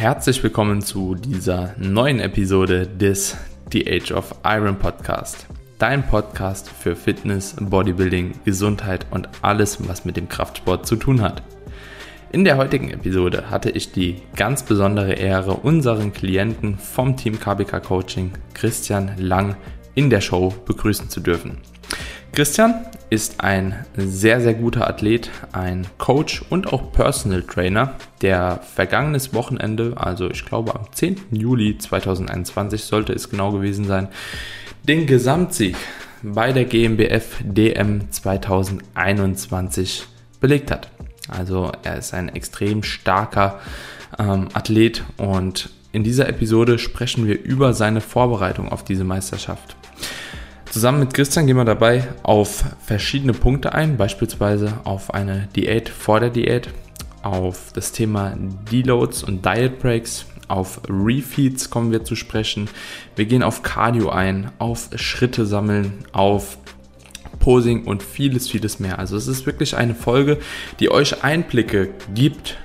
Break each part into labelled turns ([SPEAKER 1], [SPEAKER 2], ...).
[SPEAKER 1] Herzlich willkommen zu dieser neuen Episode des The Age of Iron Podcast. Dein Podcast für Fitness, Bodybuilding, Gesundheit und alles, was mit dem Kraftsport zu tun hat. In der heutigen Episode hatte ich die ganz besondere Ehre, unseren Klienten vom Team KBK Coaching, Christian Lang, in der Show begrüßen zu dürfen. Christian ist ein sehr, sehr guter Athlet, ein Coach und auch Personal Trainer, der vergangenes Wochenende, also ich glaube am 10. Juli 2021 sollte es genau gewesen sein, den Gesamtsieg bei der GmbF DM 2021 belegt hat. Also er ist ein extrem starker ähm, Athlet und in dieser Episode sprechen wir über seine Vorbereitung auf diese Meisterschaft. Zusammen mit Christian gehen wir dabei auf verschiedene Punkte ein, beispielsweise auf eine Diät vor der Diät, auf das Thema Deloads und Diet Breaks, auf Refeeds kommen wir zu sprechen. Wir gehen auf Cardio ein, auf Schritte sammeln, auf Posing und vieles, vieles mehr. Also es ist wirklich eine Folge, die euch Einblicke gibt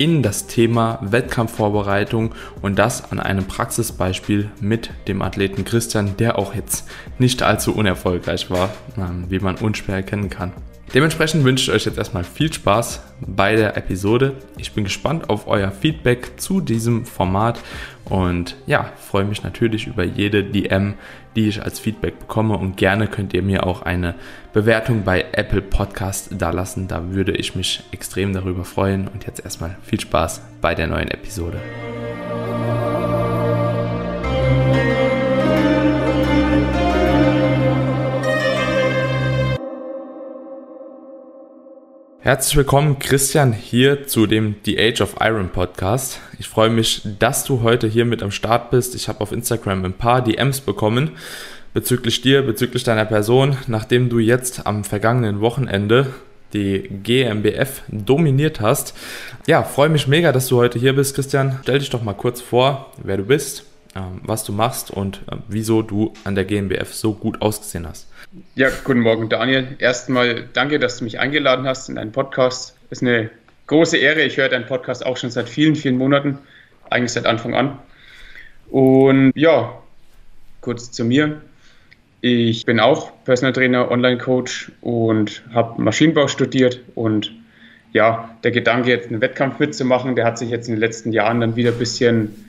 [SPEAKER 1] in das Thema Wettkampfvorbereitung und das an einem Praxisbeispiel mit dem Athleten Christian, der auch jetzt nicht allzu unerfolgreich war, ähm, wie man unschwer erkennen kann. Dementsprechend wünsche ich euch jetzt erstmal viel Spaß bei der Episode. Ich bin gespannt auf euer Feedback zu diesem Format und ja, freue mich natürlich über jede DM, die ich als Feedback bekomme und gerne könnt ihr mir auch eine Bewertung bei Apple Podcast dalassen. Da würde ich mich extrem darüber freuen und jetzt erstmal viel Spaß bei der neuen Episode. Herzlich willkommen, Christian, hier zu dem The Age of Iron Podcast. Ich freue mich, dass du heute hier mit am Start bist. Ich habe auf Instagram ein paar DMs bekommen bezüglich dir, bezüglich deiner Person, nachdem du jetzt am vergangenen Wochenende die GmbF dominiert hast. Ja, freue mich mega, dass du heute hier bist, Christian. Stell dich doch mal kurz vor, wer du bist, ähm, was du machst und äh, wieso du an der GmbF so gut ausgesehen hast.
[SPEAKER 2] Ja, guten Morgen, Daniel. Erstmal danke, dass du mich eingeladen hast in deinen Podcast. Ist eine große Ehre. Ich höre deinen Podcast auch schon seit vielen, vielen Monaten, eigentlich seit Anfang an. Und ja, kurz zu mir. Ich bin auch Personal Trainer, Online-Coach und habe Maschinenbau studiert. Und ja, der Gedanke, jetzt einen Wettkampf mitzumachen, der hat sich jetzt in den letzten Jahren dann wieder ein bisschen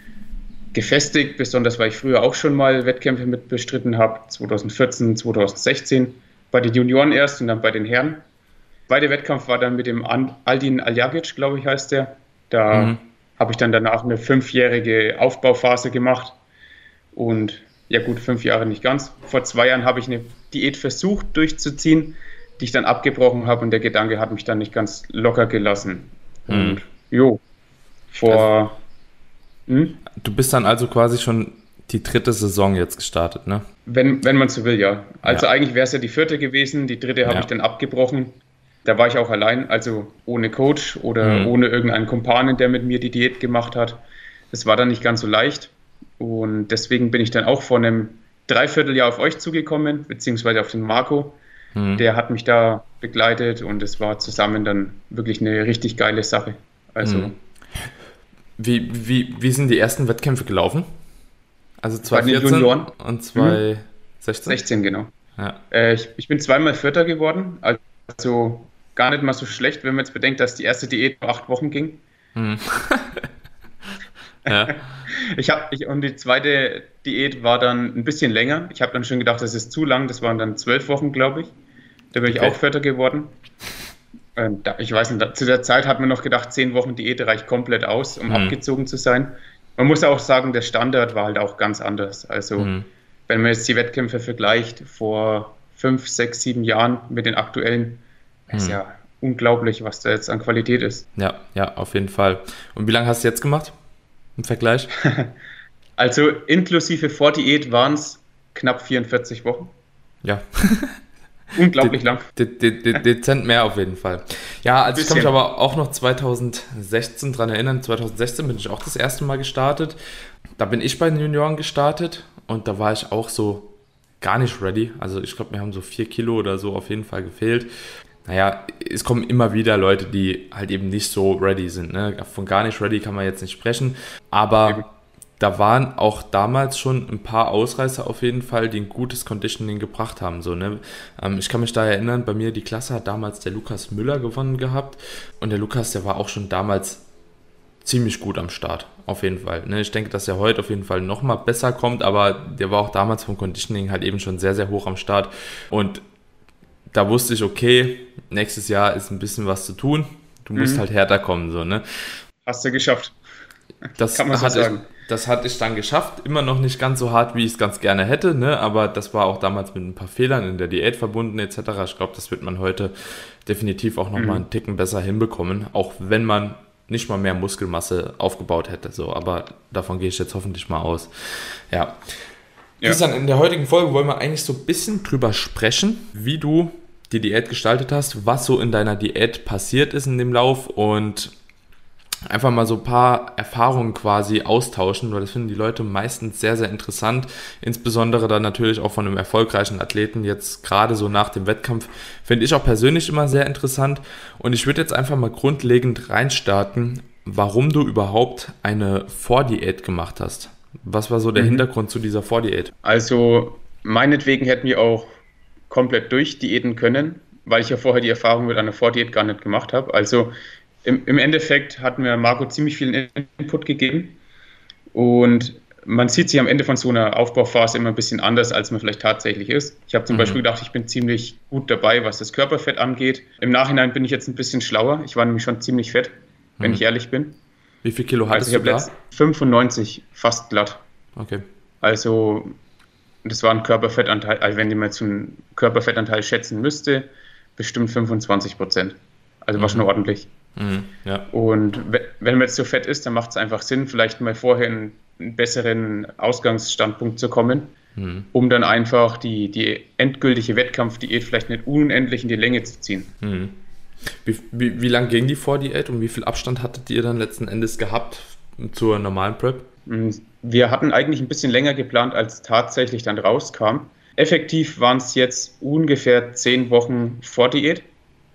[SPEAKER 2] gefestigt, besonders weil ich früher auch schon mal Wettkämpfe mit bestritten habe, 2014, 2016, bei den Junioren erst und dann bei den Herren. Zweiter Wettkampf war dann mit dem Aldin Aljagic, glaube ich, heißt der. Da mhm. habe ich dann danach eine fünfjährige Aufbauphase gemacht und ja gut, fünf Jahre nicht ganz. Vor zwei Jahren habe ich eine Diät versucht durchzuziehen, die ich dann abgebrochen habe und der Gedanke hat mich dann nicht ganz locker gelassen. Mhm. Und jo, vor also
[SPEAKER 1] hm? Du bist dann also quasi schon die dritte Saison jetzt gestartet, ne?
[SPEAKER 2] Wenn, wenn man so will, ja. Also ja. eigentlich wäre es ja die vierte gewesen, die dritte habe ja. ich dann abgebrochen. Da war ich auch allein, also ohne Coach oder mhm. ohne irgendeinen Kumpanen, der mit mir die Diät gemacht hat. Das war dann nicht ganz so leicht. Und deswegen bin ich dann auch vor einem Dreivierteljahr auf euch zugekommen, beziehungsweise auf den Marco. Mhm. Der hat mich da begleitet und es war zusammen dann wirklich eine richtig geile Sache. Also mhm.
[SPEAKER 1] Wie, wie, wie sind die ersten Wettkämpfe gelaufen? Also 2014 und 2016?
[SPEAKER 2] 16, genau. Ja. Äh, ich, ich bin zweimal Vierter geworden, also gar nicht mal so schlecht, wenn man jetzt bedenkt, dass die erste Diät acht Wochen ging. Hm. ja. ich habe und die zweite Diät war dann ein bisschen länger. Ich habe dann schon gedacht, das ist zu lang. Das waren dann zwölf Wochen, glaube ich. Da bin ich auch Vierter geworden. Ähm, ich weiß nicht, zu der Zeit hat man noch gedacht, zehn Wochen Diät reicht komplett aus, um mhm. abgezogen zu sein. Man muss auch sagen, der Standard war halt auch ganz anders. Also, mhm. wenn man jetzt die Wettkämpfe vergleicht vor fünf, sechs, sieben Jahren mit den aktuellen, mhm. ist ja unglaublich, was da jetzt an Qualität ist.
[SPEAKER 1] Ja, ja, auf jeden Fall. Und wie lange hast du jetzt gemacht im Vergleich?
[SPEAKER 2] also, inklusive Vordiät waren es knapp 44 Wochen.
[SPEAKER 1] Ja.
[SPEAKER 2] Unglaublich lang.
[SPEAKER 1] De de de dezent mehr auf jeden Fall. Ja, also ich kann mich aber auch noch 2016 dran erinnern. 2016 bin ich auch das erste Mal gestartet. Da bin ich bei den Junioren gestartet und da war ich auch so gar nicht ready. Also ich glaube, mir haben so vier Kilo oder so auf jeden Fall gefehlt. naja, es kommen immer wieder Leute, die halt eben nicht so ready sind. Ne? Von gar nicht ready kann man jetzt nicht sprechen. Aber da waren auch damals schon ein paar Ausreißer auf jeden Fall, die ein gutes Conditioning gebracht haben. So, ne? Ähm, ich kann mich da erinnern, bei mir die Klasse hat damals der Lukas Müller gewonnen gehabt. Und der Lukas, der war auch schon damals ziemlich gut am Start, auf jeden Fall. Ne? Ich denke, dass er heute auf jeden Fall nochmal besser kommt, aber der war auch damals vom Conditioning halt eben schon sehr, sehr hoch am Start. Und da wusste ich, okay, nächstes Jahr ist ein bisschen was zu tun. Du musst mhm. halt härter kommen, so, ne?
[SPEAKER 2] Hast du geschafft.
[SPEAKER 1] Das kann man so sagen. Ich, das hatte ich dann geschafft. Immer noch nicht ganz so hart, wie ich es ganz gerne hätte, ne? aber das war auch damals mit ein paar Fehlern in der Diät verbunden etc. Ich glaube, das wird man heute definitiv auch nochmal mhm. einen Ticken besser hinbekommen, auch wenn man nicht mal mehr Muskelmasse aufgebaut hätte. So, aber davon gehe ich jetzt hoffentlich mal aus. Ja. Ja. Christian, in der heutigen Folge wollen wir eigentlich so ein bisschen drüber sprechen, wie du die Diät gestaltet hast, was so in deiner Diät passiert ist in dem Lauf und einfach mal so ein paar Erfahrungen quasi austauschen, weil das finden die Leute meistens sehr, sehr interessant. Insbesondere dann natürlich auch von einem erfolgreichen Athleten jetzt gerade so nach dem Wettkampf finde ich auch persönlich immer sehr interessant. Und ich würde jetzt einfach mal grundlegend reinstarten, warum du überhaupt eine Vordiät gemacht hast. Was war so der mhm. Hintergrund zu dieser Vordiät?
[SPEAKER 2] Also meinetwegen hätten wir auch komplett durchdiäten können, weil ich ja vorher die Erfahrung mit einer Vordiät gar nicht gemacht habe. Also im, im Endeffekt hat mir Marco ziemlich viel Input gegeben und man sieht sich am Ende von so einer Aufbauphase immer ein bisschen anders, als man vielleicht tatsächlich ist. Ich habe zum mhm. Beispiel gedacht, ich bin ziemlich gut dabei, was das Körperfett angeht. Im Nachhinein bin ich jetzt ein bisschen schlauer. Ich war nämlich schon ziemlich fett, wenn mhm. ich ehrlich bin.
[SPEAKER 1] Wie viel Kilo hattest also ich
[SPEAKER 2] du da? 95, fast glatt.
[SPEAKER 1] Okay.
[SPEAKER 2] Also das war ein Körperfettanteil, also wenn ich mal jetzt einen Körperfettanteil schätzen müsste, bestimmt 25 Prozent. Also war mhm. schon ordentlich. Mhm, ja. Und wenn man jetzt so fett ist, dann macht es einfach Sinn, vielleicht mal vorher einen, einen besseren Ausgangsstandpunkt zu kommen, mhm. um dann einfach die, die endgültige Wettkampfdiät vielleicht nicht unendlich in die Länge zu ziehen.
[SPEAKER 1] Mhm. Wie, wie, wie lang ging die Vordiät und wie viel Abstand hattet ihr dann letzten Endes gehabt zur normalen Prep?
[SPEAKER 2] Mm, wir hatten eigentlich ein bisschen länger geplant, als tatsächlich dann rauskam. Effektiv waren es jetzt ungefähr zehn Wochen Vordiät.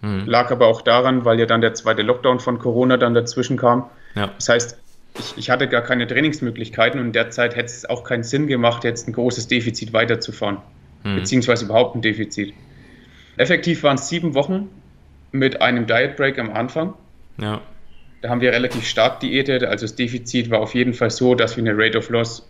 [SPEAKER 2] Mhm. Lag aber auch daran, weil ja dann der zweite Lockdown von Corona dann dazwischen kam. Ja. Das heißt, ich, ich, hatte gar keine Trainingsmöglichkeiten und in der Zeit hätte es auch keinen Sinn gemacht, jetzt ein großes Defizit weiterzufahren. Mhm. Beziehungsweise überhaupt ein Defizit. Effektiv waren es sieben Wochen mit einem Diet Break am Anfang. Ja. Da haben wir relativ stark diätet. Also das Defizit war auf jeden Fall so, dass wir eine Rate of Loss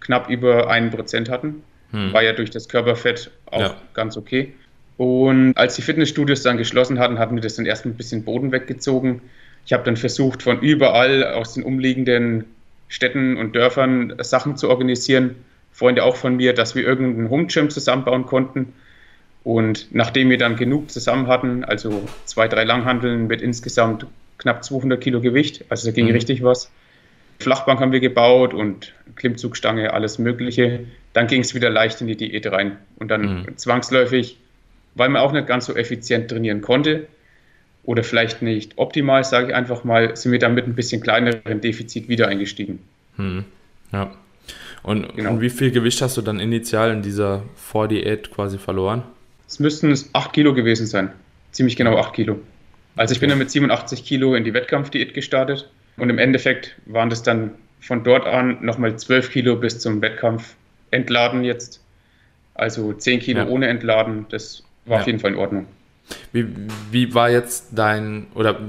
[SPEAKER 2] knapp über 1% hatten. Hm. War ja durch das Körperfett auch ja. ganz okay. Und als die Fitnessstudios dann geschlossen hatten, hatten wir das dann erst ein bisschen Boden weggezogen. Ich habe dann versucht, von überall aus den umliegenden Städten und Dörfern Sachen zu organisieren. Freunde auch von mir, dass wir irgendeinen Home Gym zusammenbauen konnten. Und nachdem wir dann genug zusammen hatten, also zwei, drei Langhandeln mit insgesamt knapp 200 Kilo Gewicht, also da ging mhm. richtig was. Flachbank haben wir gebaut und Klimmzugstange, alles Mögliche. Dann ging es wieder leicht in die Diät rein. Und dann mhm. zwangsläufig weil man auch nicht ganz so effizient trainieren konnte oder vielleicht nicht optimal, sage ich einfach mal, sind wir dann mit ein bisschen kleineren Defizit wieder eingestiegen.
[SPEAKER 1] Hm. Ja. Und, genau. und, wie viel Gewicht hast du dann initial in dieser Vordiät quasi verloren?
[SPEAKER 2] Es müssten 8 Kilo gewesen sein. Ziemlich genau 8 Kilo. Also ich bin dann mit 87 Kilo in die Wettkampfdiät gestartet und im Endeffekt waren das dann von dort an nochmal 12 Kilo bis zum Wettkampf entladen jetzt. Also 10 Kilo ja. ohne entladen. Das war ja. auf jeden Fall in Ordnung.
[SPEAKER 1] Wie, wie war jetzt dein, oder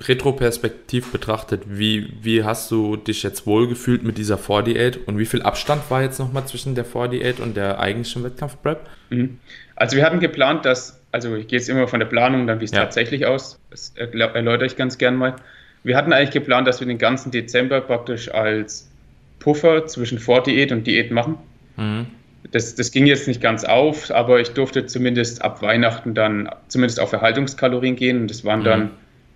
[SPEAKER 1] retroperspektiv betrachtet, wie, wie hast du dich jetzt wohlgefühlt mit dieser Vordiät und wie viel Abstand war jetzt nochmal zwischen der Vordiät und der eigentlichen Wettkampfprep? Mhm.
[SPEAKER 2] Also wir hatten geplant, dass, also ich gehe jetzt immer von der Planung, dann wie es ja. tatsächlich aus, das erläutere ich ganz gern mal. Wir hatten eigentlich geplant, dass wir den ganzen Dezember praktisch als Puffer zwischen Vordiät und Diät machen. Mhm das, das ging jetzt nicht ganz auf, aber ich durfte zumindest ab Weihnachten dann zumindest auf Erhaltungskalorien gehen. Und das waren dann mhm.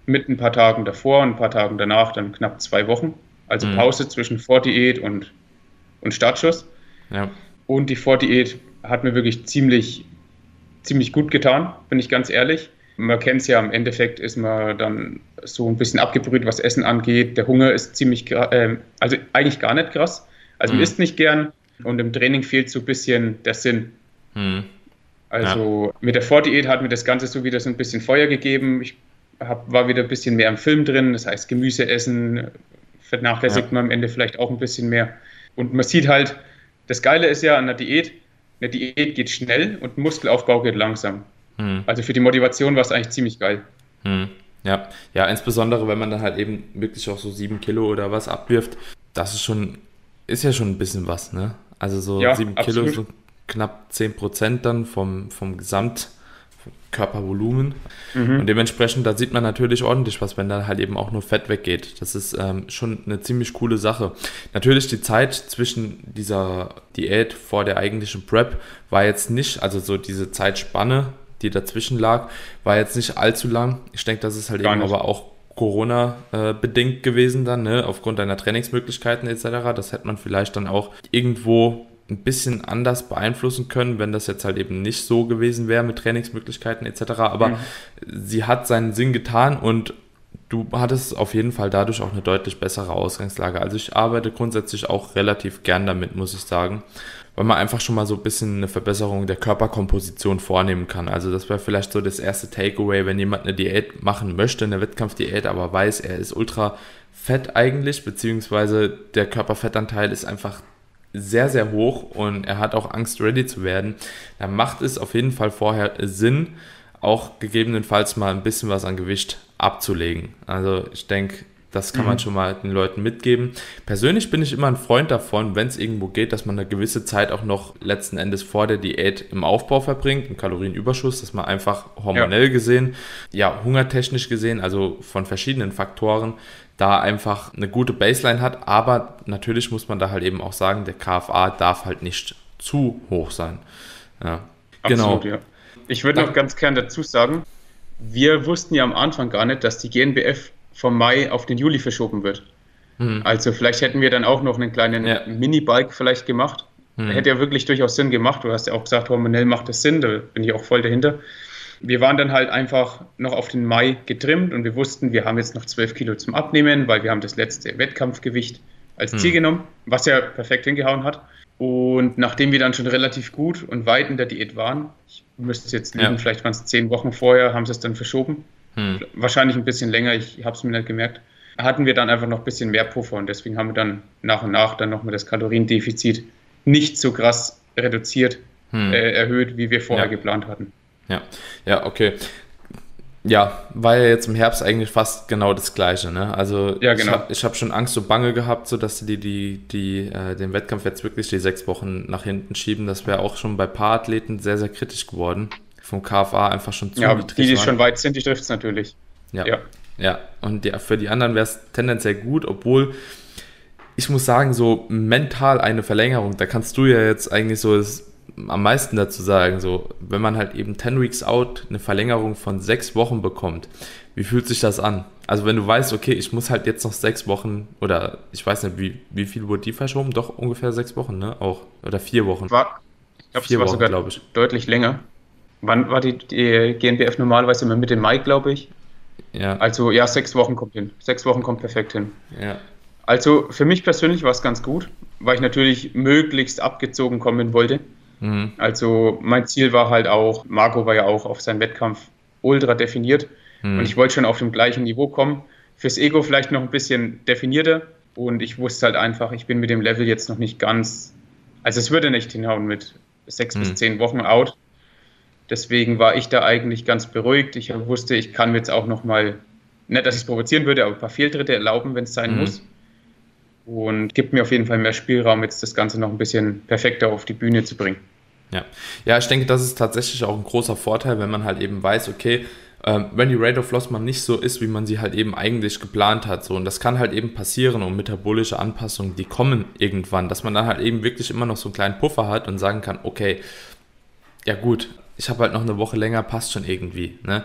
[SPEAKER 2] mit ein paar Tagen davor und ein paar Tagen danach dann knapp zwei Wochen. Also mhm. Pause zwischen Vordiät und, und Startschuss. Ja. Und die Vordiät hat mir wirklich ziemlich, ziemlich gut getan, bin ich ganz ehrlich. Man kennt es ja, im Endeffekt ist man dann so ein bisschen abgebrüht, was Essen angeht. Der Hunger ist ziemlich, äh, also eigentlich gar nicht krass. Also mhm. man isst nicht gern, und im Training fehlt so ein bisschen der Sinn. Hm. Also ja. mit der Vordiät hat mir das Ganze so wieder so ein bisschen Feuer gegeben. Ich hab, war wieder ein bisschen mehr im Film drin, das heißt Gemüse essen, vernachlässigt ja. man am Ende vielleicht auch ein bisschen mehr. Und man sieht halt, das Geile ist ja an der Diät, eine Diät geht schnell und Muskelaufbau geht langsam. Hm. Also für die Motivation war es eigentlich ziemlich geil.
[SPEAKER 1] Hm. Ja, ja, insbesondere wenn man dann halt eben wirklich auch so sieben Kilo oder was abwirft, das ist schon, ist ja schon ein bisschen was, ne? Also so ja, sieben Kilo, so knapp zehn Prozent dann vom, vom Gesamtkörpervolumen. Mhm. Und dementsprechend, da sieht man natürlich ordentlich was, wenn da halt eben auch nur Fett weggeht. Das ist ähm, schon eine ziemlich coole Sache. Natürlich die Zeit zwischen dieser Diät vor der eigentlichen Prep war jetzt nicht, also so diese Zeitspanne, die dazwischen lag, war jetzt nicht allzu lang. Ich denke, das ist halt Gar eben nicht. aber auch Corona-bedingt äh, gewesen dann, ne? aufgrund deiner Trainingsmöglichkeiten etc. Das hätte man vielleicht dann auch irgendwo ein bisschen anders beeinflussen können, wenn das jetzt halt eben nicht so gewesen wäre mit Trainingsmöglichkeiten etc. Aber mhm. sie hat seinen Sinn getan und du hattest auf jeden Fall dadurch auch eine deutlich bessere Ausgangslage. Also ich arbeite grundsätzlich auch relativ gern damit, muss ich sagen weil man einfach schon mal so ein bisschen eine Verbesserung der Körperkomposition vornehmen kann. Also das wäre vielleicht so das erste Takeaway, wenn jemand eine Diät machen möchte, eine Wettkampfdiät, aber weiß, er ist ultra fett eigentlich, beziehungsweise der Körperfettanteil ist einfach sehr, sehr hoch und er hat auch Angst, ready zu werden, dann macht es auf jeden Fall vorher Sinn, auch gegebenenfalls mal ein bisschen was an Gewicht abzulegen. Also ich denke, das kann mhm. man schon mal den Leuten mitgeben. Persönlich bin ich immer ein Freund davon, wenn es irgendwo geht, dass man eine gewisse Zeit auch noch letzten Endes vor der Diät im Aufbau verbringt, im Kalorienüberschuss, dass man einfach hormonell ja. gesehen, ja, hungertechnisch gesehen, also von verschiedenen Faktoren, da einfach eine gute Baseline hat. Aber natürlich muss man da halt eben auch sagen, der KFA darf halt nicht zu hoch sein. Ja.
[SPEAKER 2] Absolut, genau. Ja. Ich würde noch ganz gern dazu sagen, wir wussten ja am Anfang gar nicht, dass die GNBF vom Mai auf den Juli verschoben wird. Mhm. Also vielleicht hätten wir dann auch noch einen kleinen ja. Mini-Bike vielleicht gemacht. Mhm. Hätte ja wirklich durchaus Sinn gemacht. Du hast ja auch gesagt, hormonell macht das Sinn, da bin ich auch voll dahinter. Wir waren dann halt einfach noch auf den Mai getrimmt und wir wussten, wir haben jetzt noch 12 Kilo zum Abnehmen, weil wir haben das letzte Wettkampfgewicht als Ziel mhm. genommen, was ja perfekt hingehauen hat. Und nachdem wir dann schon relativ gut und weit in der Diät waren, ich müsste jetzt lügen, ja. vielleicht waren es zehn Wochen vorher, haben sie es dann verschoben. Hm. Wahrscheinlich ein bisschen länger, ich habe es mir nicht gemerkt. Hatten wir dann einfach noch ein bisschen mehr Puffer und deswegen haben wir dann nach und nach dann nochmal das Kaloriendefizit nicht so krass reduziert, hm. äh, erhöht, wie wir vorher ja. geplant hatten.
[SPEAKER 1] Ja, ja, okay. Ja, war ja jetzt im Herbst eigentlich fast genau das Gleiche. Ne? Also ja, genau. ich habe hab schon Angst und Bange gehabt, so dass die, die, die äh, den Wettkampf jetzt wirklich die sechs Wochen nach hinten schieben. Das wäre auch schon bei paar Athleten sehr, sehr kritisch geworden vom KFA einfach schon
[SPEAKER 2] zu Ja, die, die schon weit sind, die trifft es natürlich.
[SPEAKER 1] Ja. ja. Ja, und ja, für die anderen wäre es tendenziell gut, obwohl ich muss sagen, so mental eine Verlängerung, da kannst du ja jetzt eigentlich so das, am meisten dazu sagen, so, wenn man halt eben 10 Weeks out eine Verlängerung von sechs Wochen bekommt, wie fühlt sich das an? Also wenn du weißt, okay, ich muss halt jetzt noch sechs Wochen oder ich weiß nicht, wie, wie viel wurde die verschoben? Doch ungefähr sechs Wochen, ne? Auch. Oder vier Wochen.
[SPEAKER 2] War, ich glaube, es war Wochen, sogar ich. deutlich länger. Wann war die, die GNBF normalerweise immer Mitte Mai, glaube ich? Ja. Also ja, sechs Wochen kommt hin. Sechs Wochen kommt perfekt hin. Ja. Also für mich persönlich war es ganz gut, weil ich natürlich möglichst abgezogen kommen wollte. Mhm. Also mein Ziel war halt auch, Marco war ja auch auf seinen Wettkampf ultra definiert mhm. und ich wollte schon auf dem gleichen Niveau kommen. Fürs Ego vielleicht noch ein bisschen definierter und ich wusste halt einfach, ich bin mit dem Level jetzt noch nicht ganz, also es würde nicht hinhauen mit sechs mhm. bis zehn Wochen out. Deswegen war ich da eigentlich ganz beruhigt. Ich wusste, ich kann mir jetzt auch noch mal, nicht, dass ich es provozieren würde, aber ein paar Fehltritte erlauben, wenn es sein mhm. muss. Und gibt mir auf jeden Fall mehr Spielraum, jetzt das Ganze noch ein bisschen perfekter auf die Bühne zu bringen.
[SPEAKER 1] Ja, ja ich denke, das ist tatsächlich auch ein großer Vorteil, wenn man halt eben weiß, okay, ähm, wenn die Rate of Loss mal nicht so ist, wie man sie halt eben eigentlich geplant hat. So, und das kann halt eben passieren und metabolische Anpassungen, die kommen irgendwann, dass man dann halt eben wirklich immer noch so einen kleinen Puffer hat und sagen kann, okay, ja gut, ich habe halt noch eine Woche länger, passt schon irgendwie. Ne?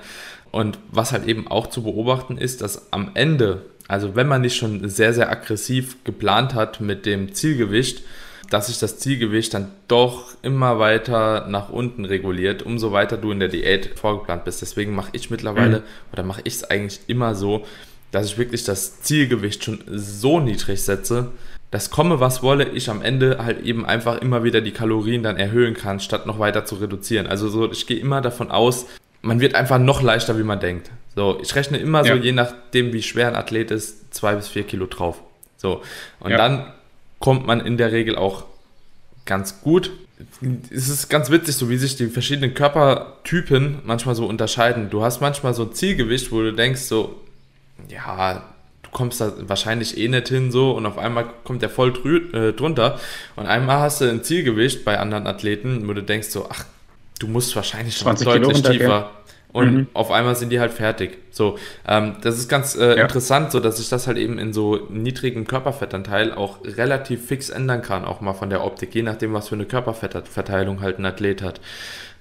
[SPEAKER 1] Und was halt eben auch zu beobachten ist, dass am Ende, also wenn man nicht schon sehr, sehr aggressiv geplant hat mit dem Zielgewicht, dass sich das Zielgewicht dann doch immer weiter nach unten reguliert, umso weiter du in der Diät vorgeplant bist. Deswegen mache ich mittlerweile mhm. oder mache ich es eigentlich immer so, dass ich wirklich das Zielgewicht schon so niedrig setze, das komme, was wolle, ich am Ende halt eben einfach immer wieder die Kalorien dann erhöhen kann, statt noch weiter zu reduzieren. Also so, ich gehe immer davon aus, man wird einfach noch leichter, wie man denkt. So, ich rechne immer ja. so, je nachdem, wie schwer ein Athlet ist, zwei bis vier Kilo drauf. So, und ja. dann kommt man in der Regel auch ganz gut. Es ist ganz witzig, so wie sich die verschiedenen Körpertypen manchmal so unterscheiden. Du hast manchmal so ein Zielgewicht, wo du denkst, so, ja, du kommst da wahrscheinlich eh nicht hin so und auf einmal kommt der voll drü äh, drunter und einmal hast du ein Zielgewicht bei anderen Athleten, wo du denkst so, ach, du musst wahrscheinlich schon deutlich tiefer und mhm. auf einmal sind die halt fertig. So, ähm, das ist ganz äh, ja. interessant, so dass sich das halt eben in so niedrigen Körperfettanteil auch relativ fix ändern kann, auch mal von der Optik, je nachdem, was für eine Körperfettverteilung halt ein Athlet hat.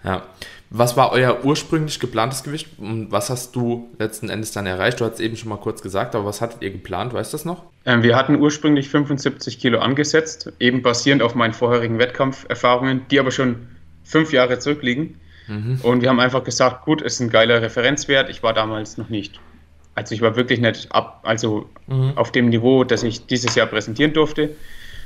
[SPEAKER 1] Ja. Was war euer ursprünglich geplantes Gewicht und was hast du letzten Endes dann erreicht? Du hast es eben schon mal kurz gesagt, aber was hattet ihr geplant? Weißt du das noch?
[SPEAKER 2] Ähm, wir hatten ursprünglich 75 Kilo angesetzt, eben basierend auf meinen vorherigen Wettkampferfahrungen, die aber schon fünf Jahre zurückliegen. Mhm. Und wir haben einfach gesagt, gut, ist ein geiler Referenzwert. Ich war damals noch nicht. Also ich war wirklich nicht ab, also mhm. auf dem Niveau, das ich dieses Jahr präsentieren durfte.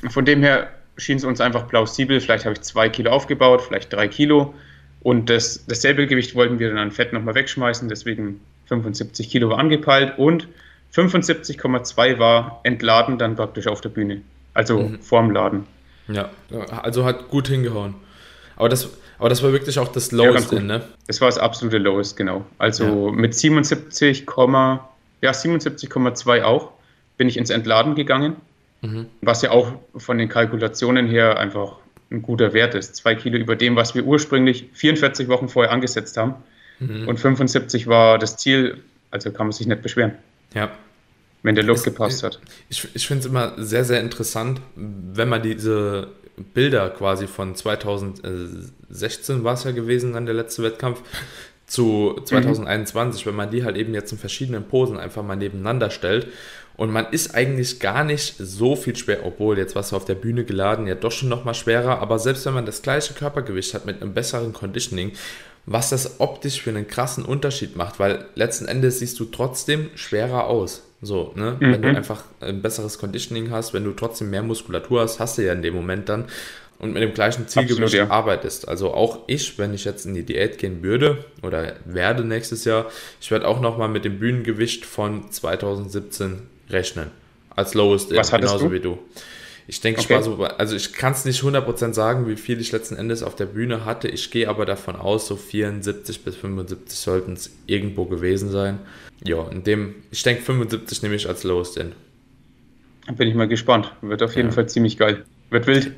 [SPEAKER 2] Von dem her schien es uns einfach plausibel. Vielleicht habe ich zwei Kilo aufgebaut, vielleicht drei Kilo. Und das, dasselbe Gewicht wollten wir dann an Fett nochmal wegschmeißen. Deswegen 75 Kilo war angepeilt und 75,2 war entladen dann praktisch auf der Bühne. Also mhm. vorm Laden.
[SPEAKER 1] Ja, also hat gut hingehauen. Aber das, aber das war wirklich auch das Lowest, ja, ne?
[SPEAKER 2] Das war das absolute Lowest, genau. Also ja. mit 77, ja, 77,2 auch bin ich ins Entladen gegangen. Mhm. Was ja auch von den Kalkulationen her einfach ein guter Wert ist. Zwei Kilo über dem, was wir ursprünglich 44 Wochen vorher angesetzt haben. Mhm. Und 75 war das Ziel, also kann man sich nicht beschweren.
[SPEAKER 1] Ja.
[SPEAKER 2] Wenn der Look es, gepasst hat.
[SPEAKER 1] Ich, ich finde es immer sehr, sehr interessant, wenn man diese Bilder quasi von 2016 war es ja gewesen, dann der letzte Wettkampf, zu 2021, mhm. wenn man die halt eben jetzt in verschiedenen Posen einfach mal nebeneinander stellt. Und man ist eigentlich gar nicht so viel schwer, obwohl jetzt was auf der Bühne geladen ja doch schon nochmal schwerer, aber selbst wenn man das gleiche Körpergewicht hat mit einem besseren Conditioning, was das optisch für einen krassen Unterschied macht, weil letzten Endes siehst du trotzdem schwerer aus. So, ne? Mhm. Wenn du einfach ein besseres Conditioning hast, wenn du trotzdem mehr Muskulatur hast, hast du ja in dem Moment dann und mit dem gleichen Zielgewicht ja. arbeitest. Also auch ich, wenn ich jetzt in die Diät gehen würde oder werde nächstes Jahr, ich werde auch nochmal mit dem Bühnengewicht von 2017 rechnen. Als Lowest
[SPEAKER 2] Was
[SPEAKER 1] genauso
[SPEAKER 2] du?
[SPEAKER 1] wie du. Ich denke, okay. ich war so, also ich kann es nicht 100% sagen, wie viel ich letzten Endes auf der Bühne hatte. Ich gehe aber davon aus, so 74 bis 75 sollten es irgendwo gewesen sein. Ja, in dem, ich denke 75 nehme ich als Lowest in.
[SPEAKER 2] Bin ich mal gespannt. Wird auf jeden ja. Fall ziemlich geil. Wird wild.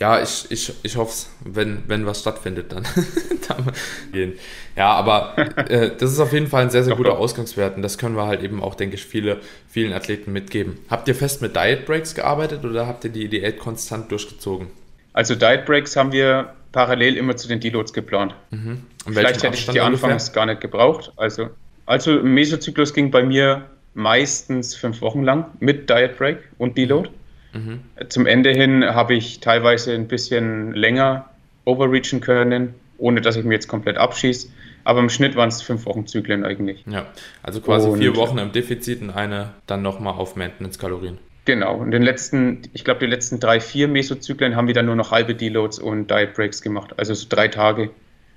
[SPEAKER 1] Ja, ich, ich, ich hoffe es, wenn, wenn was stattfindet, dann, dann gehen. Ja, aber äh, das ist auf jeden Fall ein sehr, sehr guter Ausgangswert und das können wir halt eben auch, denke ich, viele, vielen Athleten mitgeben. Habt ihr fest mit Diet Breaks gearbeitet oder habt ihr die Diät konstant durchgezogen?
[SPEAKER 2] Also Diet Breaks haben wir parallel immer zu den Deloads geplant. Mhm. Vielleicht hätte ich die anfangs gar nicht gebraucht. Also, also Mesozyklus ging bei mir meistens fünf Wochen lang mit Diet Break und Deload. Mhm. Zum Ende hin habe ich teilweise ein bisschen länger overreachen können, ohne dass ich mir jetzt komplett abschieße. Aber im Schnitt waren es fünf Wochen Zyklen eigentlich.
[SPEAKER 1] Ja, also quasi und vier Wochen im Defizit und eine dann nochmal auf Maintenance-Kalorien.
[SPEAKER 2] Genau, und den letzten, ich glaube, die letzten drei, vier Mesozyklen haben wir dann nur noch halbe Deloads und Diet Breaks gemacht. Also so drei Tage,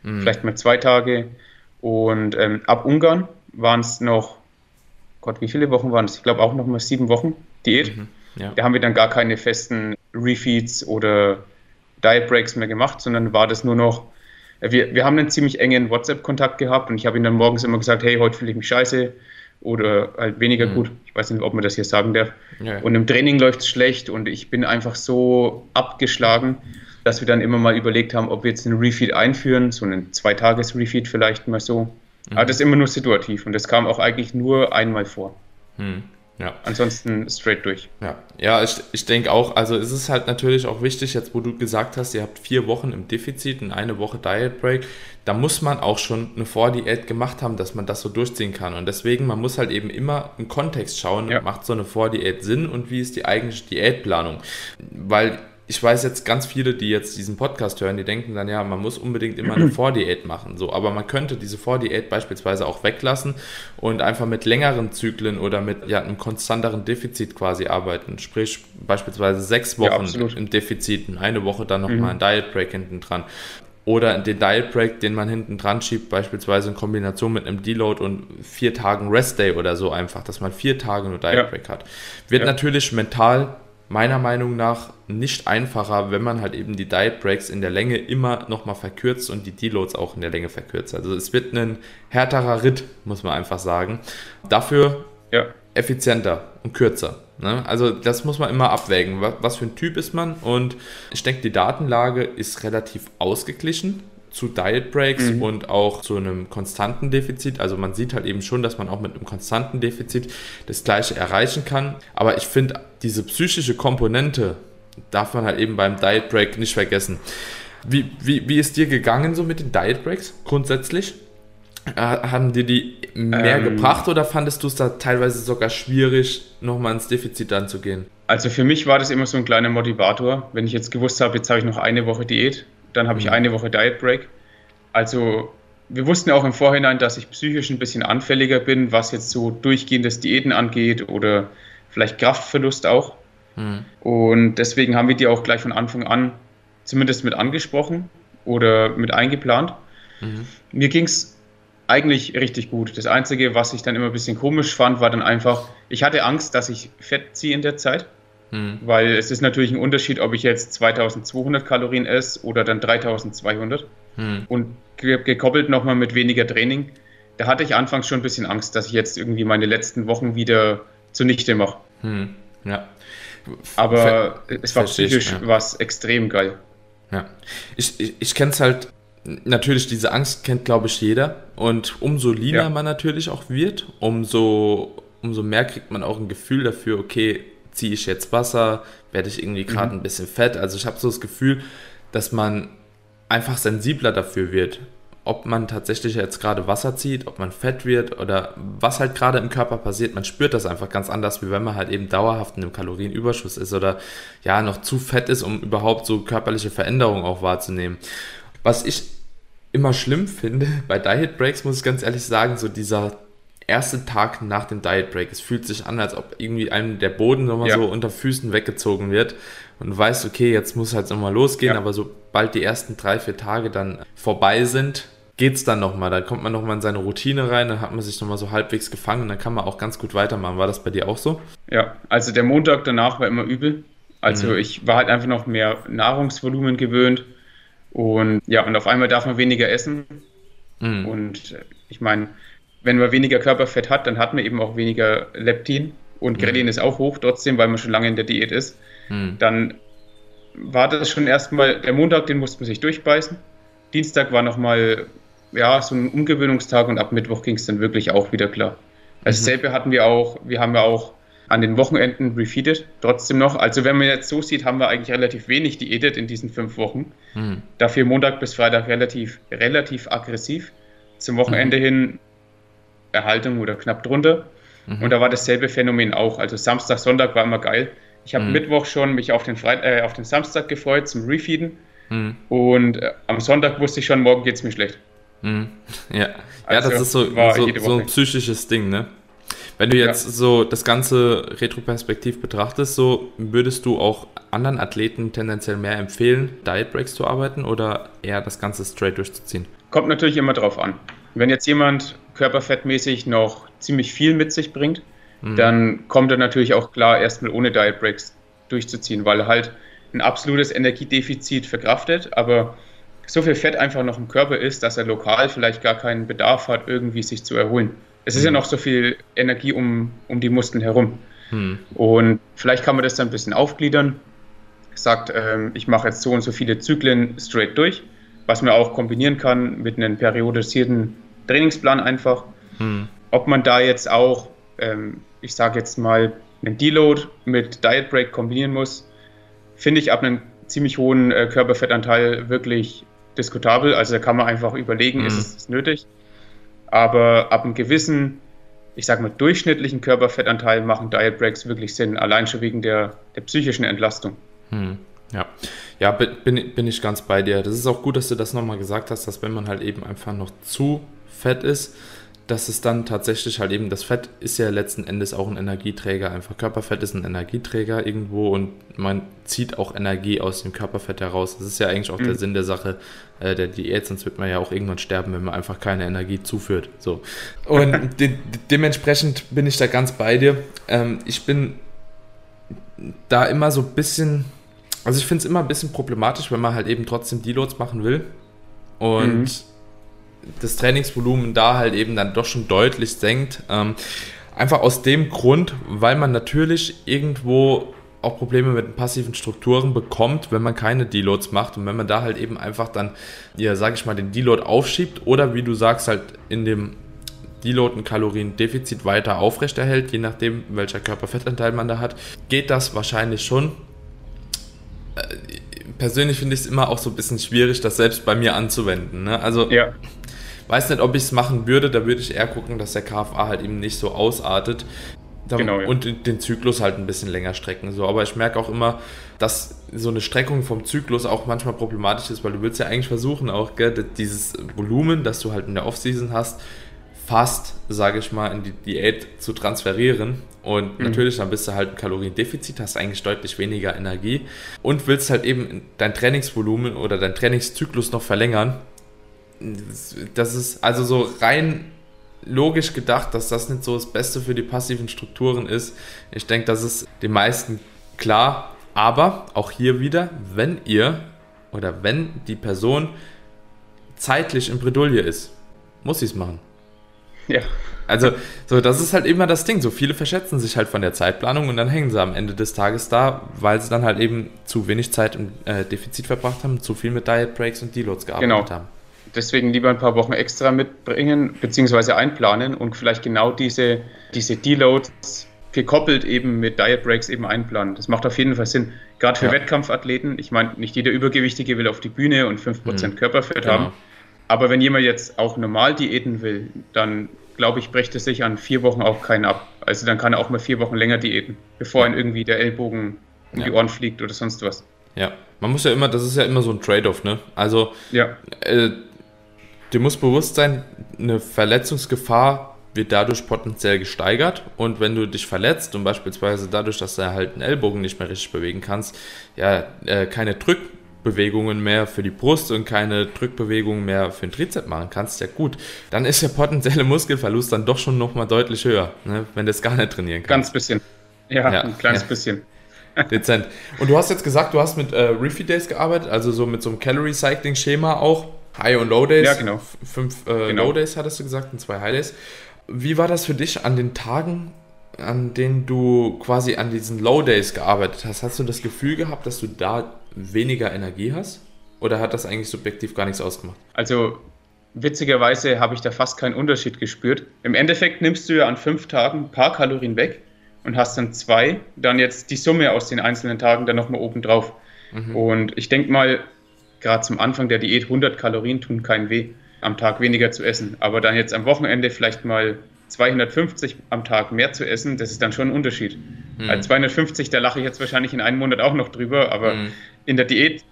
[SPEAKER 2] mhm. vielleicht mal zwei Tage. Und ähm, ab Ungarn waren es noch, Gott, wie viele Wochen waren es? Ich glaube auch noch mal sieben Wochen Diät. Mhm. Ja. Da haben wir dann gar keine festen Refeeds oder Diet Breaks mehr gemacht, sondern war das nur noch, wir, wir haben einen ziemlich engen WhatsApp-Kontakt gehabt und ich habe ihm dann morgens immer gesagt, hey, heute fühle ich mich scheiße oder halt weniger mhm. gut. Ich weiß nicht, ob man das hier sagen darf. Ja. Und im Training läuft es schlecht und ich bin einfach so abgeschlagen, dass wir dann immer mal überlegt haben, ob wir jetzt einen Refeed einführen, so einen Zweitages-Refeed vielleicht mal so. Mhm. Aber das ist immer nur situativ und das kam auch eigentlich nur einmal vor. Mhm. Ja. Ansonsten straight durch.
[SPEAKER 1] Ja, ja ich, ich denke auch, also es ist halt natürlich auch wichtig, jetzt wo du gesagt hast, ihr habt vier Wochen im Defizit und eine Woche Diet Break, da muss man auch schon eine Vordiät gemacht haben, dass man das so durchziehen kann. Und deswegen, man muss halt eben immer im Kontext schauen, ja. macht so eine Vordiät Sinn und wie ist die eigentliche Diätplanung? Weil ich weiß jetzt ganz viele, die jetzt diesen Podcast hören, die denken dann, ja, man muss unbedingt immer eine Vordiät machen. So, aber man könnte diese Vordiät beispielsweise auch weglassen und einfach mit längeren Zyklen oder mit ja, einem konstanteren Defizit quasi arbeiten. Sprich, beispielsweise sechs Wochen ja, im Defizit und eine Woche dann nochmal mhm. ein Diet Break hinten dran. Oder den Diet Break, den man hinten dran schiebt, beispielsweise in Kombination mit einem Deload und vier Tagen Rest Day oder so einfach, dass man vier Tage nur Diet Break ja. hat. Wird ja. natürlich mental meiner Meinung nach nicht einfacher, wenn man halt eben die Diet Breaks in der Länge immer nochmal verkürzt und die Deloads auch in der Länge verkürzt. Also es wird ein härterer Ritt, muss man einfach sagen. Dafür ja. effizienter und kürzer. Ne? Also das muss man immer abwägen. Was für ein Typ ist man? Und ich denke, die Datenlage ist relativ ausgeglichen zu Diet Breaks mhm. und auch zu einem konstanten Defizit. Also man sieht halt eben schon, dass man auch mit einem konstanten Defizit das gleiche erreichen kann. Aber ich finde, diese psychische Komponente darf man halt eben beim Diet Break nicht vergessen. Wie, wie, wie ist dir gegangen so mit den Diet Breaks grundsätzlich? Äh, haben dir die mehr ähm, gebracht oder fandest du es da teilweise sogar schwierig, nochmal ins Defizit anzugehen?
[SPEAKER 2] Also für mich war das immer so ein kleiner Motivator. Wenn ich jetzt gewusst habe, jetzt habe ich noch eine Woche Diät, dann habe ich mhm. eine Woche Diet Break. Also wir wussten auch im Vorhinein, dass ich psychisch ein bisschen anfälliger bin, was jetzt so durchgehendes Diäten angeht oder vielleicht Kraftverlust auch. Mhm. Und deswegen haben wir die auch gleich von Anfang an zumindest mit angesprochen oder mit eingeplant. Mhm. Mir ging es eigentlich richtig gut. Das Einzige, was ich dann immer ein bisschen komisch fand, war dann einfach, ich hatte Angst, dass ich Fett ziehe in der Zeit. Hm. Weil es ist natürlich ein Unterschied, ob ich jetzt 2200 Kalorien esse oder dann 3200. Hm. Und gekoppelt nochmal mit weniger Training. Da hatte ich anfangs schon ein bisschen Angst, dass ich jetzt irgendwie meine letzten Wochen wieder zunichte mache. Hm. Ja. Aber Ver es war psychisch ja. was extrem geil.
[SPEAKER 1] Ja. Ich, ich, ich kenne es halt, natürlich diese Angst kennt, glaube ich, jeder. Und umso leaner ja. man natürlich auch wird, umso, umso mehr kriegt man auch ein Gefühl dafür, okay, ziehe ich jetzt Wasser, werde ich irgendwie gerade mhm. ein bisschen fett. Also ich habe so das Gefühl, dass man einfach sensibler dafür wird, ob man tatsächlich jetzt gerade Wasser zieht, ob man fett wird oder was halt gerade im Körper passiert. Man spürt das einfach ganz anders, wie wenn man halt eben dauerhaft in einem Kalorienüberschuss ist oder ja noch zu fett ist, um überhaupt so körperliche Veränderungen auch wahrzunehmen. Was ich immer schlimm finde bei Diet Breaks, muss ich ganz ehrlich sagen, so dieser erste Tag nach dem Diet Break. Es fühlt sich an, als ob irgendwie einem der Boden nochmal ja. so unter Füßen weggezogen wird und du weißt, okay, jetzt muss halt nochmal losgehen, ja. aber sobald die ersten drei, vier Tage dann vorbei sind, geht's dann nochmal. Da kommt man nochmal in seine Routine rein, dann hat man sich nochmal so halbwegs gefangen und dann kann man auch ganz gut weitermachen. War das bei dir auch so?
[SPEAKER 2] Ja, also der Montag danach war immer übel. Also mhm. ich war halt einfach noch mehr Nahrungsvolumen gewöhnt und ja, und auf einmal darf man weniger essen. Mhm. Und ich meine, wenn man weniger Körperfett hat, dann hat man eben auch weniger Leptin und Grelin mhm. ist auch hoch trotzdem, weil man schon lange in der Diät ist. Mhm. Dann war das schon erstmal, der Montag, den musste man sich durchbeißen. Dienstag war nochmal, ja, so ein Umgewöhnungstag und ab Mittwoch ging es dann wirklich auch wieder klar. Also mhm. dasselbe hatten wir auch, wir haben ja auch an den Wochenenden refeeded, trotzdem noch. Also wenn man jetzt so sieht, haben wir eigentlich relativ wenig diätet in diesen fünf Wochen. Mhm. Dafür Montag bis Freitag relativ, relativ aggressiv. Zum Wochenende mhm. hin Erhaltung oder knapp drunter. Mhm. Und da war dasselbe Phänomen auch. Also Samstag, Sonntag war immer geil. Ich habe mhm. Mittwoch schon mich auf den, Freit äh, auf den Samstag gefreut zum Refeeden. Mhm. Und äh, am Sonntag wusste ich schon, morgen geht es mir schlecht.
[SPEAKER 1] Mhm. Ja. Also ja, das ist so, so, so, ein psychisches Ding, ne? Wenn du jetzt ja. so das Ganze retroperspektiv betrachtest, so würdest du auch anderen Athleten tendenziell mehr empfehlen, Diet Breaks zu arbeiten oder eher das Ganze straight durchzuziehen?
[SPEAKER 2] Kommt natürlich immer drauf an. Wenn jetzt jemand körperfettmäßig noch ziemlich viel mit sich bringt, mhm. dann kommt er natürlich auch klar, erstmal ohne Diet Breaks durchzuziehen, weil er halt ein absolutes Energiedefizit verkraftet, aber so viel Fett einfach noch im Körper ist, dass er lokal vielleicht gar keinen Bedarf hat, irgendwie sich zu erholen. Es ist mhm. ja noch so viel Energie um, um die Muskeln herum. Mhm. Und vielleicht kann man das dann ein bisschen aufgliedern. Sagt, ähm, ich mache jetzt so und so viele Zyklen straight durch, was man auch kombinieren kann mit einem periodisierten Trainingsplan einfach. Hm. Ob man da jetzt auch, ähm, ich sage jetzt mal, einen Deload mit Diet Break kombinieren muss, finde ich ab einem ziemlich hohen äh, Körperfettanteil wirklich diskutabel. Also da kann man einfach überlegen, hm. ist es nötig. Aber ab einem gewissen, ich sage mal, durchschnittlichen Körperfettanteil machen Diet Breaks wirklich Sinn, allein schon wegen der, der psychischen Entlastung.
[SPEAKER 1] Hm. Ja, ja, bin, bin ich ganz bei dir. Das ist auch gut, dass du das nochmal gesagt hast, dass wenn man halt eben einfach noch zu fett ist, dass es dann tatsächlich halt eben, das Fett ist ja letzten Endes auch ein Energieträger, einfach Körperfett ist ein Energieträger irgendwo und man zieht auch Energie aus dem Körperfett heraus. Das ist ja eigentlich auch mhm. der Sinn der Sache äh, der Diät, sonst wird man ja auch irgendwann sterben, wenn man einfach keine Energie zuführt. So. Und de dementsprechend bin ich da ganz bei dir. Ähm, ich bin da immer so ein bisschen, also ich finde es immer ein bisschen problematisch, wenn man halt eben trotzdem Deloads machen will und mhm das Trainingsvolumen da halt eben dann doch schon deutlich senkt. Ähm, einfach aus dem Grund, weil man natürlich irgendwo auch Probleme mit den passiven Strukturen bekommt, wenn man keine Deloads macht und wenn man da halt eben einfach dann, ja, sage ich mal, den Deload aufschiebt oder wie du sagst, halt in dem Deload ein Kaloriendefizit weiter aufrechterhält, je nachdem, welcher Körperfettanteil man da hat, geht das wahrscheinlich schon. Äh, persönlich finde ich es immer auch so ein bisschen schwierig, das selbst bei mir anzuwenden. Ne? Also ja. Weiß nicht, ob ich es machen würde, da würde ich eher gucken, dass der KFA halt eben nicht so ausartet. Genau, ja. Und den Zyklus halt ein bisschen länger strecken. So. Aber ich merke auch immer, dass so eine Streckung vom Zyklus auch manchmal problematisch ist, weil du willst ja eigentlich versuchen, auch gell, dieses Volumen, das du halt in der Offseason hast, fast, sage ich mal, in die Diät zu transferieren. Und mhm. natürlich, dann bist du halt ein Kaloriendefizit, hast eigentlich deutlich weniger Energie und willst halt eben dein Trainingsvolumen oder dein Trainingszyklus noch verlängern das ist also so rein logisch gedacht, dass das nicht so das Beste für die passiven Strukturen ist. Ich denke, das ist den meisten klar. Aber auch hier wieder, wenn ihr oder wenn die Person zeitlich in Bredouille ist, muss sie es machen. Ja. Also, so, das ist halt immer das Ding. So viele verschätzen sich halt von der Zeitplanung und dann hängen sie am Ende des Tages da, weil sie dann halt eben zu wenig Zeit im äh, Defizit verbracht haben, zu viel mit Diet Breaks und Deloads gearbeitet genau. haben
[SPEAKER 2] deswegen lieber ein paar Wochen extra mitbringen, beziehungsweise einplanen und vielleicht genau diese, diese Deloads gekoppelt eben mit Diet Breaks eben einplanen. Das macht auf jeden Fall Sinn. Gerade für ja. Wettkampfathleten. Ich meine, nicht jeder Übergewichtige will auf die Bühne und 5% mhm. Körperfett genau. haben. Aber wenn jemand jetzt auch normal diäten will, dann glaube ich, brächte sich an vier Wochen auch keinen ab. Also dann kann er auch mal vier Wochen länger diäten, bevor ihm irgendwie der Ellbogen in ja. die Ohren fliegt oder sonst was.
[SPEAKER 1] Ja, man muss ja immer, das ist ja immer so ein Trade-off, ne? Also ja. äh, dir muss bewusst sein, eine Verletzungsgefahr wird dadurch potenziell gesteigert und wenn du dich verletzt und beispielsweise dadurch, dass du halt einen Ellbogen nicht mehr richtig bewegen kannst, ja, äh, keine Drückbewegungen mehr für die Brust und keine Drückbewegungen mehr für den Trizeps machen kannst, ja gut, dann ist der potenzielle Muskelverlust dann doch schon nochmal deutlich höher, ne, wenn du es gar nicht trainieren
[SPEAKER 2] kannst. Ganz bisschen. Ja, ja ein kleines ja. bisschen.
[SPEAKER 1] Dezent. Und du hast jetzt gesagt, du hast mit äh, Refeed Days gearbeitet, also so mit so einem Calorie Cycling Schema auch. High- und Low-Days. Ja, genau. Fünf äh, genau. Low-Days hattest du gesagt und zwei High-Days. Wie war das für dich an den Tagen, an denen du quasi an diesen Low-Days gearbeitet hast? Hast du das Gefühl gehabt, dass du da weniger Energie hast? Oder hat das eigentlich subjektiv gar nichts ausgemacht?
[SPEAKER 2] Also witzigerweise habe ich da fast keinen Unterschied gespürt. Im Endeffekt nimmst du ja an fünf Tagen ein paar Kalorien weg und hast dann zwei, dann jetzt die Summe aus den einzelnen Tagen dann nochmal oben drauf. Mhm. Und ich denke mal, gerade zum Anfang der Diät 100 Kalorien tun keinen weh, am Tag weniger zu essen. Aber dann jetzt am Wochenende vielleicht mal 250 am Tag mehr zu essen, das ist dann schon ein Unterschied. Mhm. Also 250, da lache ich jetzt wahrscheinlich in einem Monat auch noch drüber, aber mhm. in der Diät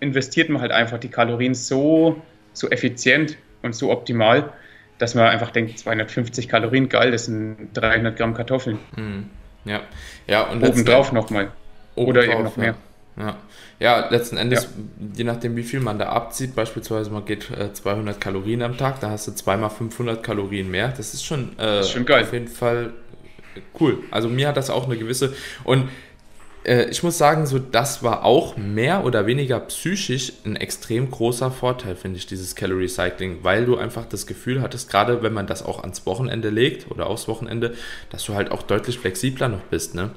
[SPEAKER 2] investiert man halt einfach die Kalorien so, so effizient und so optimal, dass man einfach denkt, 250 Kalorien, geil, das sind 300 Gramm Kartoffeln. Mhm.
[SPEAKER 1] Ja, ja
[SPEAKER 2] und obendrauf nochmal. Oder eben noch mehr.
[SPEAKER 1] Ja. ja, letzten Endes, ja. je nachdem, wie viel man da abzieht, beispielsweise man geht äh, 200 Kalorien am Tag, da hast du zweimal 500 Kalorien mehr. Das ist schon, äh, das ist schon geil. auf jeden Fall cool. Also mir hat das auch eine gewisse und äh, ich muss sagen, so das war auch mehr oder weniger psychisch ein extrem großer Vorteil, finde ich, dieses Calorie Cycling, weil du einfach das Gefühl hattest, gerade wenn man das auch ans Wochenende legt oder aufs Wochenende, dass du halt auch deutlich flexibler noch bist, ne?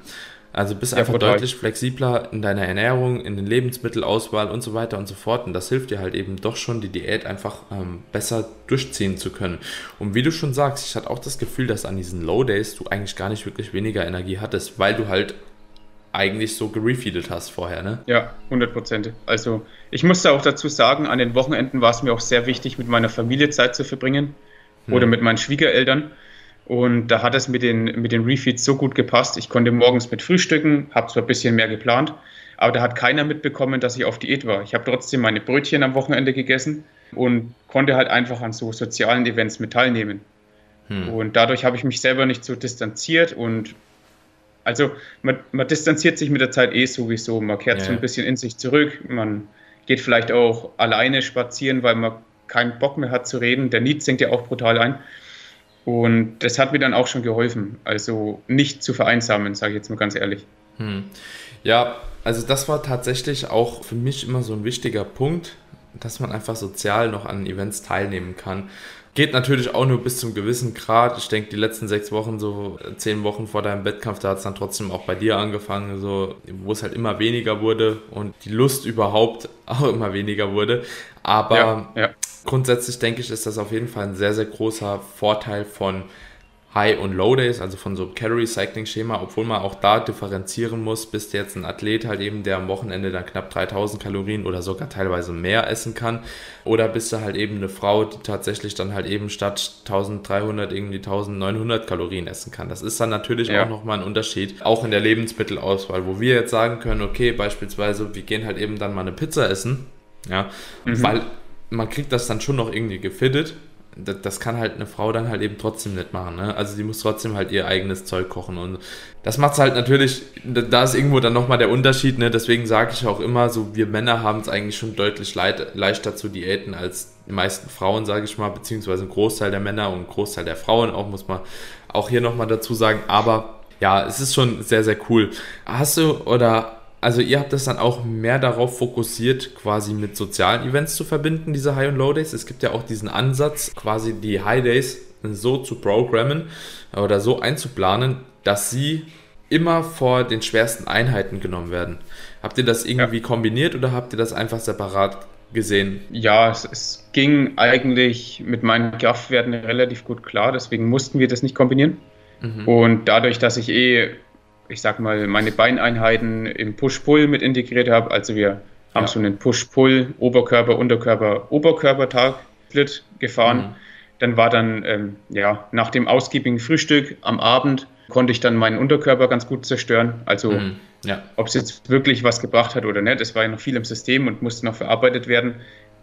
[SPEAKER 1] Also bist ja, einfach total. deutlich flexibler in deiner Ernährung, in den Lebensmittelauswahl und so weiter und so fort. Und das hilft dir halt eben doch schon, die Diät einfach ähm, besser durchziehen zu können. Und wie du schon sagst, ich hatte auch das Gefühl, dass an diesen Low Days du eigentlich gar nicht wirklich weniger Energie hattest, weil du halt eigentlich so gerefeedet hast vorher, ne?
[SPEAKER 2] Ja, 100 Prozent. Also ich musste auch dazu sagen, an den Wochenenden war es mir auch sehr wichtig, mit meiner Familie Zeit zu verbringen hm. oder mit meinen Schwiegereltern und da hat es mit den, mit den Refeeds so gut gepasst. Ich konnte morgens mit frühstücken, habe zwar ein bisschen mehr geplant, Aber da hat keiner mitbekommen, dass ich auf Diät war. Ich habe trotzdem meine Brötchen am Wochenende gegessen und konnte halt einfach an so sozialen Events mit teilnehmen. Hm. Und dadurch habe ich mich selber nicht so distanziert und also man, man, distanziert sich mit der Zeit eh sowieso. Man kehrt ja. so ein bisschen in sich zurück. Man geht vielleicht auch alleine spazieren, weil man keinen Bock mehr hat zu reden. Der Need sinkt ja auch brutal ein. Und das hat mir dann auch schon geholfen. Also nicht zu vereinsamen, sage ich jetzt mal ganz ehrlich.
[SPEAKER 1] Hm. Ja, also das war tatsächlich auch für mich immer so ein wichtiger Punkt, dass man einfach sozial noch an Events teilnehmen kann. Geht natürlich auch nur bis zum gewissen Grad. Ich denke, die letzten sechs Wochen, so zehn Wochen vor deinem Wettkampf, da hat es dann trotzdem auch bei dir angefangen, so, wo es halt immer weniger wurde und die Lust überhaupt auch immer weniger wurde. Aber ja, ja. grundsätzlich denke ich, ist das auf jeden Fall ein sehr, sehr großer Vorteil von High- und Low-Days, also von so Calorie-Cycling-Schema, obwohl man auch da differenzieren muss, bist du jetzt ein Athlet halt eben, der am Wochenende dann knapp 3000 Kalorien oder sogar teilweise mehr essen kann, oder bist du halt eben eine Frau, die tatsächlich dann halt eben statt 1300 irgendwie 1900 Kalorien essen kann. Das ist dann natürlich ja. auch nochmal ein Unterschied, auch in der Lebensmittelauswahl, wo wir jetzt sagen können, okay, beispielsweise, wir gehen halt eben dann mal eine Pizza essen, ja, mhm. weil man kriegt das dann schon noch irgendwie gefittet, das, kann halt eine Frau dann halt eben trotzdem nicht machen. Ne? Also die muss trotzdem halt ihr eigenes Zeug kochen. Und das macht es halt natürlich, da ist irgendwo dann nochmal der Unterschied. Ne? Deswegen sage ich auch immer, so wir Männer haben es eigentlich schon deutlich leid, leichter zu diäten als die meisten Frauen, sage ich mal, beziehungsweise ein Großteil der Männer und ein Großteil der Frauen auch, muss man auch hier nochmal dazu sagen. Aber ja, es ist schon sehr, sehr cool. Hast du oder also ihr habt das dann auch mehr darauf fokussiert, quasi mit sozialen Events zu verbinden, diese High- und Low-Days. Es gibt ja auch diesen Ansatz, quasi die High-Days so zu programmen oder so einzuplanen, dass sie immer vor den schwersten Einheiten genommen werden. Habt ihr das irgendwie ja. kombiniert oder habt ihr das einfach separat gesehen?
[SPEAKER 2] Ja, es, es ging eigentlich mit meinen Kraftwerten relativ gut klar, deswegen mussten wir das nicht kombinieren. Mhm. Und dadurch, dass ich eh ich sag mal, meine Beineinheiten im Push-Pull mit integriert habe. Also wir haben ja. so einen Push-Pull, Oberkörper, Unterkörper, Oberkörper-Tag-Split gefahren. Mhm. Dann war dann, ähm, ja, nach dem ausgiebigen Frühstück am Abend konnte ich dann meinen Unterkörper ganz gut zerstören. Also, mhm. ja. ob es jetzt wirklich was gebracht hat oder nicht, es war ja noch viel im System und musste noch verarbeitet werden.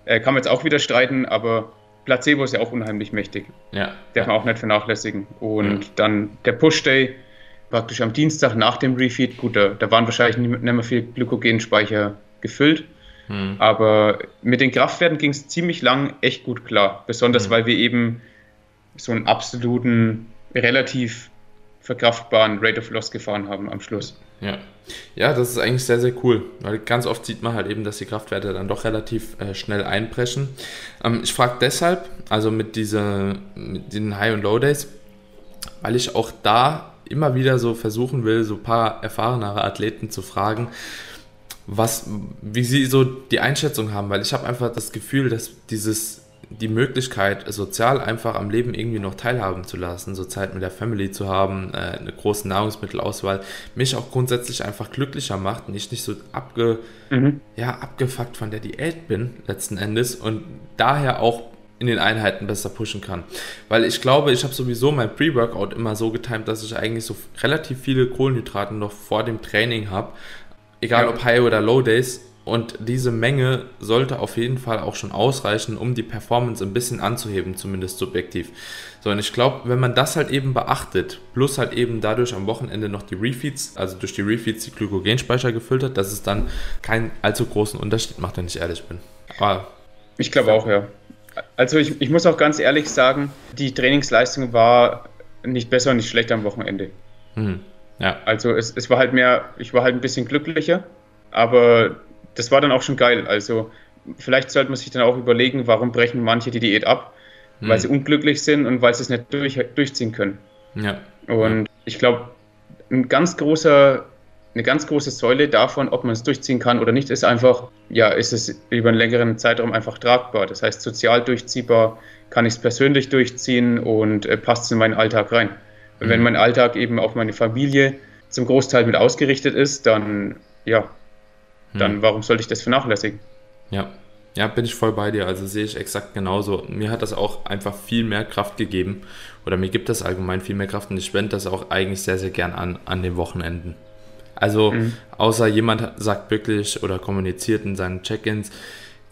[SPEAKER 2] Äh, kann man jetzt auch wieder streiten, aber Placebo ist ja auch unheimlich mächtig. Ja. Darf man auch nicht vernachlässigen. Und mhm. dann der Push-Day, praktisch am Dienstag nach dem Refeed, gut, da, da waren wahrscheinlich nicht mehr viel Glykogenspeicher gefüllt, hm. aber mit den Kraftwerten ging es ziemlich lang echt gut klar, besonders hm. weil wir eben so einen absoluten, relativ verkraftbaren Rate of Loss gefahren haben am Schluss.
[SPEAKER 1] Ja. ja, das ist eigentlich sehr, sehr cool, weil ganz oft sieht man halt eben, dass die Kraftwerte dann doch relativ äh, schnell einpreschen. Ähm, ich frage deshalb, also mit, diese, mit den High- und Low-Days, weil ich auch da immer wieder so versuchen will, so ein paar erfahrenere Athleten zu fragen, was, wie sie so die Einschätzung haben, weil ich habe einfach das Gefühl, dass dieses die Möglichkeit, sozial einfach am Leben irgendwie noch teilhaben zu lassen, so Zeit mit der Family zu haben, äh, eine große Nahrungsmittelauswahl, mich auch grundsätzlich einfach glücklicher macht und ich nicht so abge, mhm. ja, abgefuckt von der Diät bin, letzten Endes, und daher auch in den Einheiten besser pushen kann. Weil ich glaube, ich habe sowieso mein Pre-Workout immer so getimt, dass ich eigentlich so relativ viele Kohlenhydrate noch vor dem Training habe. Egal ja. ob High oder Low Days. Und diese Menge sollte auf jeden Fall auch schon ausreichen, um die Performance ein bisschen anzuheben, zumindest subjektiv. So, und ich glaube, wenn man das halt eben beachtet, plus halt eben dadurch am Wochenende noch die Refeeds, also durch die Refeeds die Glykogenspeicher gefüllt hat, dass es dann keinen allzu großen Unterschied macht, wenn ich ehrlich bin.
[SPEAKER 2] Aber ich glaube auch, ja. Also ich, ich muss auch ganz ehrlich sagen, die Trainingsleistung war nicht besser und nicht schlechter am Wochenende. Mhm. Ja. Also es, es war halt mehr, ich war halt ein bisschen glücklicher, aber das war dann auch schon geil. Also vielleicht sollte man sich dann auch überlegen, warum brechen manche die Diät ab, mhm. weil sie unglücklich sind und weil sie es nicht durch, durchziehen können. Ja. Und ja. ich glaube, ein ganz großer eine ganz große Säule davon, ob man es durchziehen kann oder nicht, ist einfach, ja, ist es über einen längeren Zeitraum einfach tragbar. Das heißt, sozial durchziehbar, kann ich es persönlich durchziehen und äh, passt es in meinen Alltag rein. Und mhm. wenn mein Alltag eben auf meine Familie zum Großteil mit ausgerichtet ist, dann, ja, dann mhm. warum sollte ich das vernachlässigen?
[SPEAKER 1] Ja. Ja, bin ich voll bei dir. Also sehe ich exakt genauso. Mir hat das auch einfach viel mehr Kraft gegeben. Oder mir gibt das allgemein viel mehr Kraft und ich wende das auch eigentlich sehr, sehr gern an, an den Wochenenden. Also mhm. außer jemand sagt wirklich oder kommuniziert in seinen Check-ins,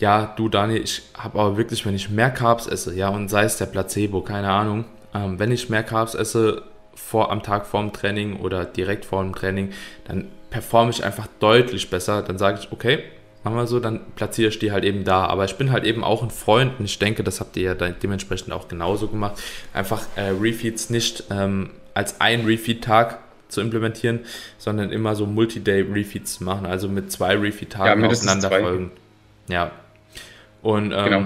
[SPEAKER 1] ja, du Daniel, ich habe aber wirklich, wenn ich mehr Carbs esse, ja, und sei es der Placebo, keine Ahnung, ähm, wenn ich mehr Carbs esse vor, am Tag vor dem Training oder direkt vor dem Training, dann performe ich einfach deutlich besser. Dann sage ich, okay, machen wir so, dann platziere ich die halt eben da. Aber ich bin halt eben auch ein Freund und ich denke, das habt ihr ja dementsprechend auch genauso gemacht, einfach äh, Refeeds nicht ähm, als ein Refeed-Tag zu implementieren, sondern immer so Multi-Day-Refeeds zu machen, also mit zwei Refeed-Tagen ja, aufeinander folgen. Ja. Und ähm, genau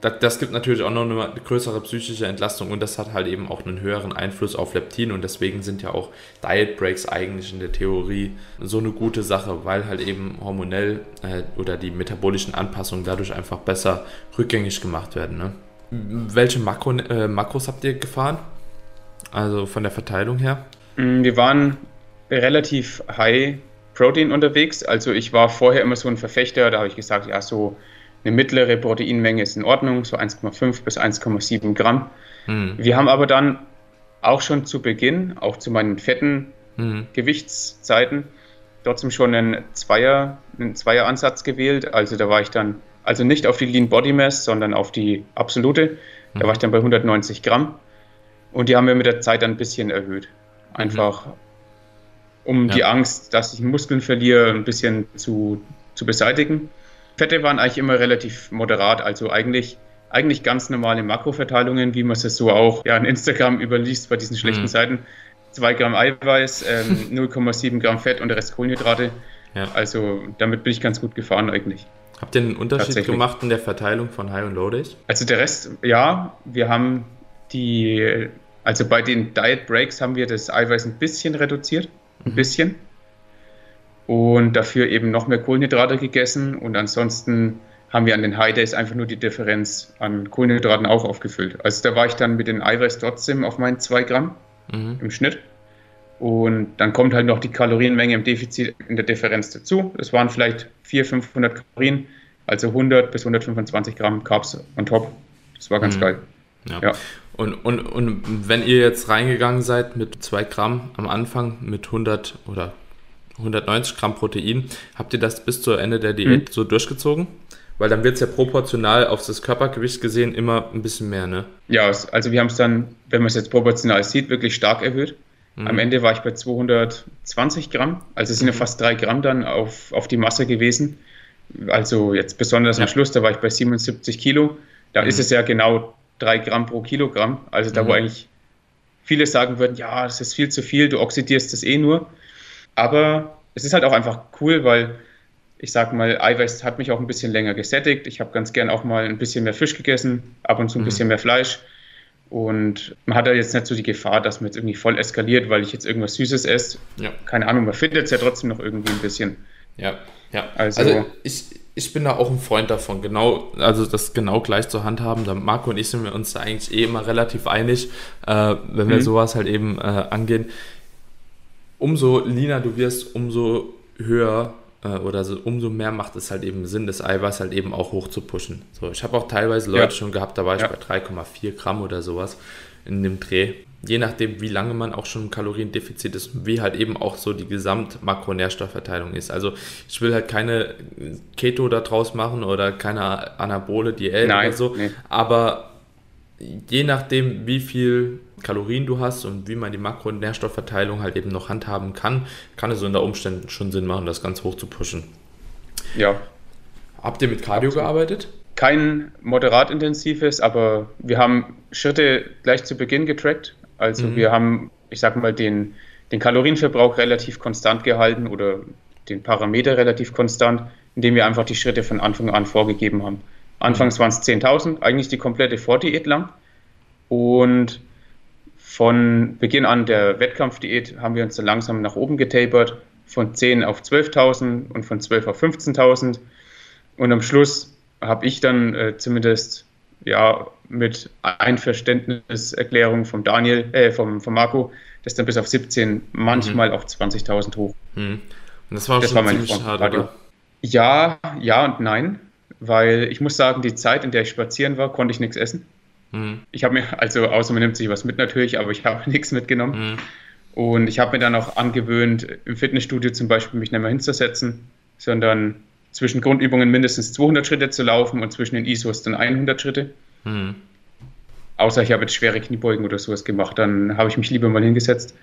[SPEAKER 1] das, das, gibt natürlich auch noch eine größere psychische Entlastung und das hat halt eben auch einen höheren Einfluss auf Leptin und deswegen sind ja auch Diet Breaks eigentlich in der Theorie so eine gute Sache, weil halt eben hormonell äh, oder die metabolischen Anpassungen dadurch einfach besser rückgängig gemacht werden. Ne? Welche Makro, äh, Makros habt ihr gefahren? Also von der Verteilung her?
[SPEAKER 2] Mm, wir waren relativ high Protein unterwegs. Also ich war vorher immer so ein Verfechter, da habe ich gesagt, ja, so eine mittlere Proteinmenge ist in Ordnung, so 1,5 bis 1,7 Gramm. Mhm. Wir haben aber dann auch schon zu Beginn, auch zu meinen fetten mhm. Gewichtszeiten, trotzdem schon einen Zweier, einen Zweier-Ansatz gewählt. Also da war ich dann, also nicht auf die Lean Body Mass, sondern auf die absolute. Da war ich dann bei 190 Gramm. Und die haben wir mit der Zeit dann ein bisschen erhöht. Einfach um ja. die Angst, dass ich Muskeln verliere, ein bisschen zu, zu beseitigen. Fette waren eigentlich immer relativ moderat, also eigentlich, eigentlich ganz normale Makroverteilungen, wie man es so auch ja, in Instagram überliest bei diesen schlechten mhm. Seiten. 2 Gramm Eiweiß, ähm, 0,7 Gramm Fett und der Rest Kohlenhydrate. Ja. Also damit bin ich ganz gut gefahren eigentlich.
[SPEAKER 1] Habt ihr einen Unterschied gemacht in der Verteilung von High und Low Days?
[SPEAKER 2] Also der Rest, ja, wir haben die, also bei den Diet Breaks haben wir das Eiweiß ein bisschen reduziert, ein mhm. bisschen und dafür eben noch mehr Kohlenhydrate gegessen und ansonsten haben wir an den High Days einfach nur die Differenz an Kohlenhydraten auch aufgefüllt. Also da war ich dann mit den Eiweiß trotzdem auf meinen 2 Gramm mhm. im Schnitt. Und dann kommt halt noch die Kalorienmenge im Defizit in der Differenz dazu. Das waren vielleicht 400, 500 Kalorien, also 100 bis 125 Gramm Carbs on top. Das war ganz mhm. geil.
[SPEAKER 1] Ja. ja. Und, und, und wenn ihr jetzt reingegangen seid mit 2 Gramm am Anfang mit 100 oder 190 Gramm Protein. Habt ihr das bis zur Ende der Diät mhm. so durchgezogen? Weil dann wird es ja proportional auf das Körpergewicht gesehen immer ein bisschen mehr, ne?
[SPEAKER 2] Ja, also wir haben es dann, wenn man es jetzt proportional sieht, wirklich stark erhöht. Mhm. Am Ende war ich bei 220 Gramm, also es sind mhm. ja fast drei Gramm dann auf, auf die Masse gewesen. Also jetzt besonders ja. am Schluss, da war ich bei 77 Kilo. Da ist mhm. es ja genau drei Gramm pro Kilogramm. Also da, wo mhm. eigentlich viele sagen würden, ja, das ist viel zu viel, du oxidierst das eh nur. Aber es ist halt auch einfach cool, weil ich sag mal, Eiweiß hat mich auch ein bisschen länger gesättigt. Ich habe ganz gern auch mal ein bisschen mehr Fisch gegessen, ab und zu ein mhm. bisschen mehr Fleisch. Und man hat ja jetzt nicht so die Gefahr, dass man jetzt irgendwie voll eskaliert, weil ich jetzt irgendwas Süßes esse. Ja. Keine Ahnung, man findet es ja trotzdem noch irgendwie ein bisschen.
[SPEAKER 1] Ja, ja. Also, also, ich, ich bin da auch ein Freund davon, genau, also das genau gleich zu handhaben. Da Marco und ich sind wir uns da eigentlich eh immer relativ einig, äh, wenn wir mhm. sowas halt eben äh, angehen umso leaner du wirst, umso höher oder so, umso mehr macht es halt eben Sinn, das Eiweiß halt eben auch hoch zu pushen. So, ich habe auch teilweise Leute ja. schon gehabt, da war ich ja. bei 3,4 Gramm oder sowas in dem Dreh. Je nachdem, wie lange man auch schon im Kaloriendefizit ist wie halt eben auch so die Gesamt-Makronährstoffverteilung ist. Also ich will halt keine Keto da draus machen oder keine anabole Diät Nein, oder so, nee. aber je nachdem, wie viel Kalorien du hast und wie man die Makro- und Nährstoffverteilung halt eben noch handhaben kann, kann es unter Umständen schon Sinn machen, das ganz hoch zu pushen.
[SPEAKER 2] Ja.
[SPEAKER 1] Habt ihr mit Cardio Absolut. gearbeitet?
[SPEAKER 2] Kein moderat intensives, aber wir haben Schritte gleich zu Beginn getrackt. Also mhm. wir haben, ich sag mal, den, den Kalorienverbrauch relativ konstant gehalten oder den Parameter relativ konstant, indem wir einfach die Schritte von Anfang an vorgegeben haben. Anfangs waren es 10.000, eigentlich die komplette Vordiät lang. Und von Beginn an der Wettkampfdiät haben wir uns dann langsam nach oben getapert, von 10 auf 12.000 und von 12 auf 15.000. Und am Schluss habe ich dann äh, zumindest ja mit Einverständniserklärung vom Daniel, äh, vom, vom Marco, das dann bis auf 17, manchmal mhm. auf 20.000 hoch. Mhm.
[SPEAKER 1] Und das war, das war meine ziemlich hart, oder?
[SPEAKER 2] Ja, ja und nein weil ich muss sagen, die Zeit, in der ich spazieren war, konnte ich nichts essen. Mhm. Ich habe mir, also außer man nimmt sich was mit natürlich, aber ich habe nichts mitgenommen. Mhm. Und ich habe mir dann auch angewöhnt, im Fitnessstudio zum Beispiel mich nicht mehr hinzusetzen, sondern zwischen Grundübungen mindestens 200 Schritte zu laufen und zwischen den ISOs dann 100 Schritte. Mhm. Außer ich habe jetzt schwere Kniebeugen oder sowas gemacht, dann habe ich mich lieber mal hingesetzt.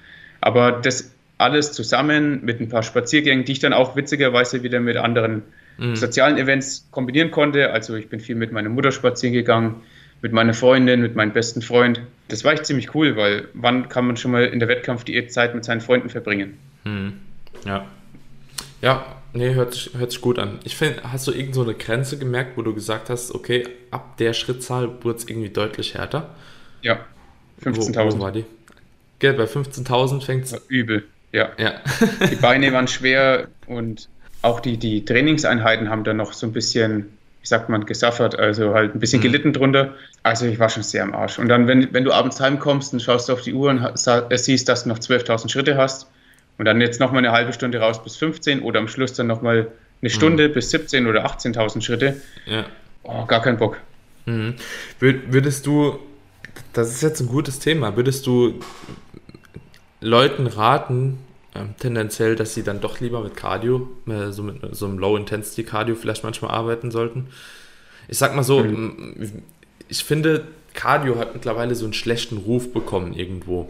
[SPEAKER 2] Aber das alles zusammen mit ein paar Spaziergängen, die ich dann auch witzigerweise wieder mit anderen mhm. sozialen Events kombinieren konnte. Also ich bin viel mit meiner Mutter spazieren gegangen, mit meiner Freundin, mit meinem besten Freund. Das war echt ziemlich cool, weil wann kann man schon mal in der Wettkampfdiät Zeit mit seinen Freunden verbringen? Mhm.
[SPEAKER 1] Ja. Ja, nee, hört sich, hört sich gut an. Ich finde, hast du irgend so eine Grenze gemerkt, wo du gesagt hast, okay, ab der Schrittzahl wurde es irgendwie deutlich härter?
[SPEAKER 2] Ja, 15.000. Wo, wo war die?
[SPEAKER 1] Gell, bei 15.000 fängt es.
[SPEAKER 2] Übel, ja. ja. die Beine waren schwer und auch die, die Trainingseinheiten haben dann noch so ein bisschen, wie sagt man, gesaffert, also halt ein bisschen mhm. gelitten drunter. Also ich war schon sehr am Arsch. Und dann, wenn, wenn du abends heimkommst und schaust auf die Uhr und äh, siehst, dass du noch 12.000 Schritte hast und dann jetzt nochmal eine halbe Stunde raus bis 15 oder am Schluss dann nochmal eine Stunde mhm. bis 17 oder 18.000 Schritte, ja. oh, gar kein Bock.
[SPEAKER 1] Mhm. Würdest du, das ist jetzt ein gutes Thema, würdest du Leuten raten, ähm, tendenziell, dass sie dann doch lieber mit Cardio, äh, so mit so einem Low-Intensity-Cardio vielleicht manchmal arbeiten sollten. Ich sag mal so, mhm. ich finde, Cardio hat mittlerweile so einen schlechten Ruf bekommen irgendwo.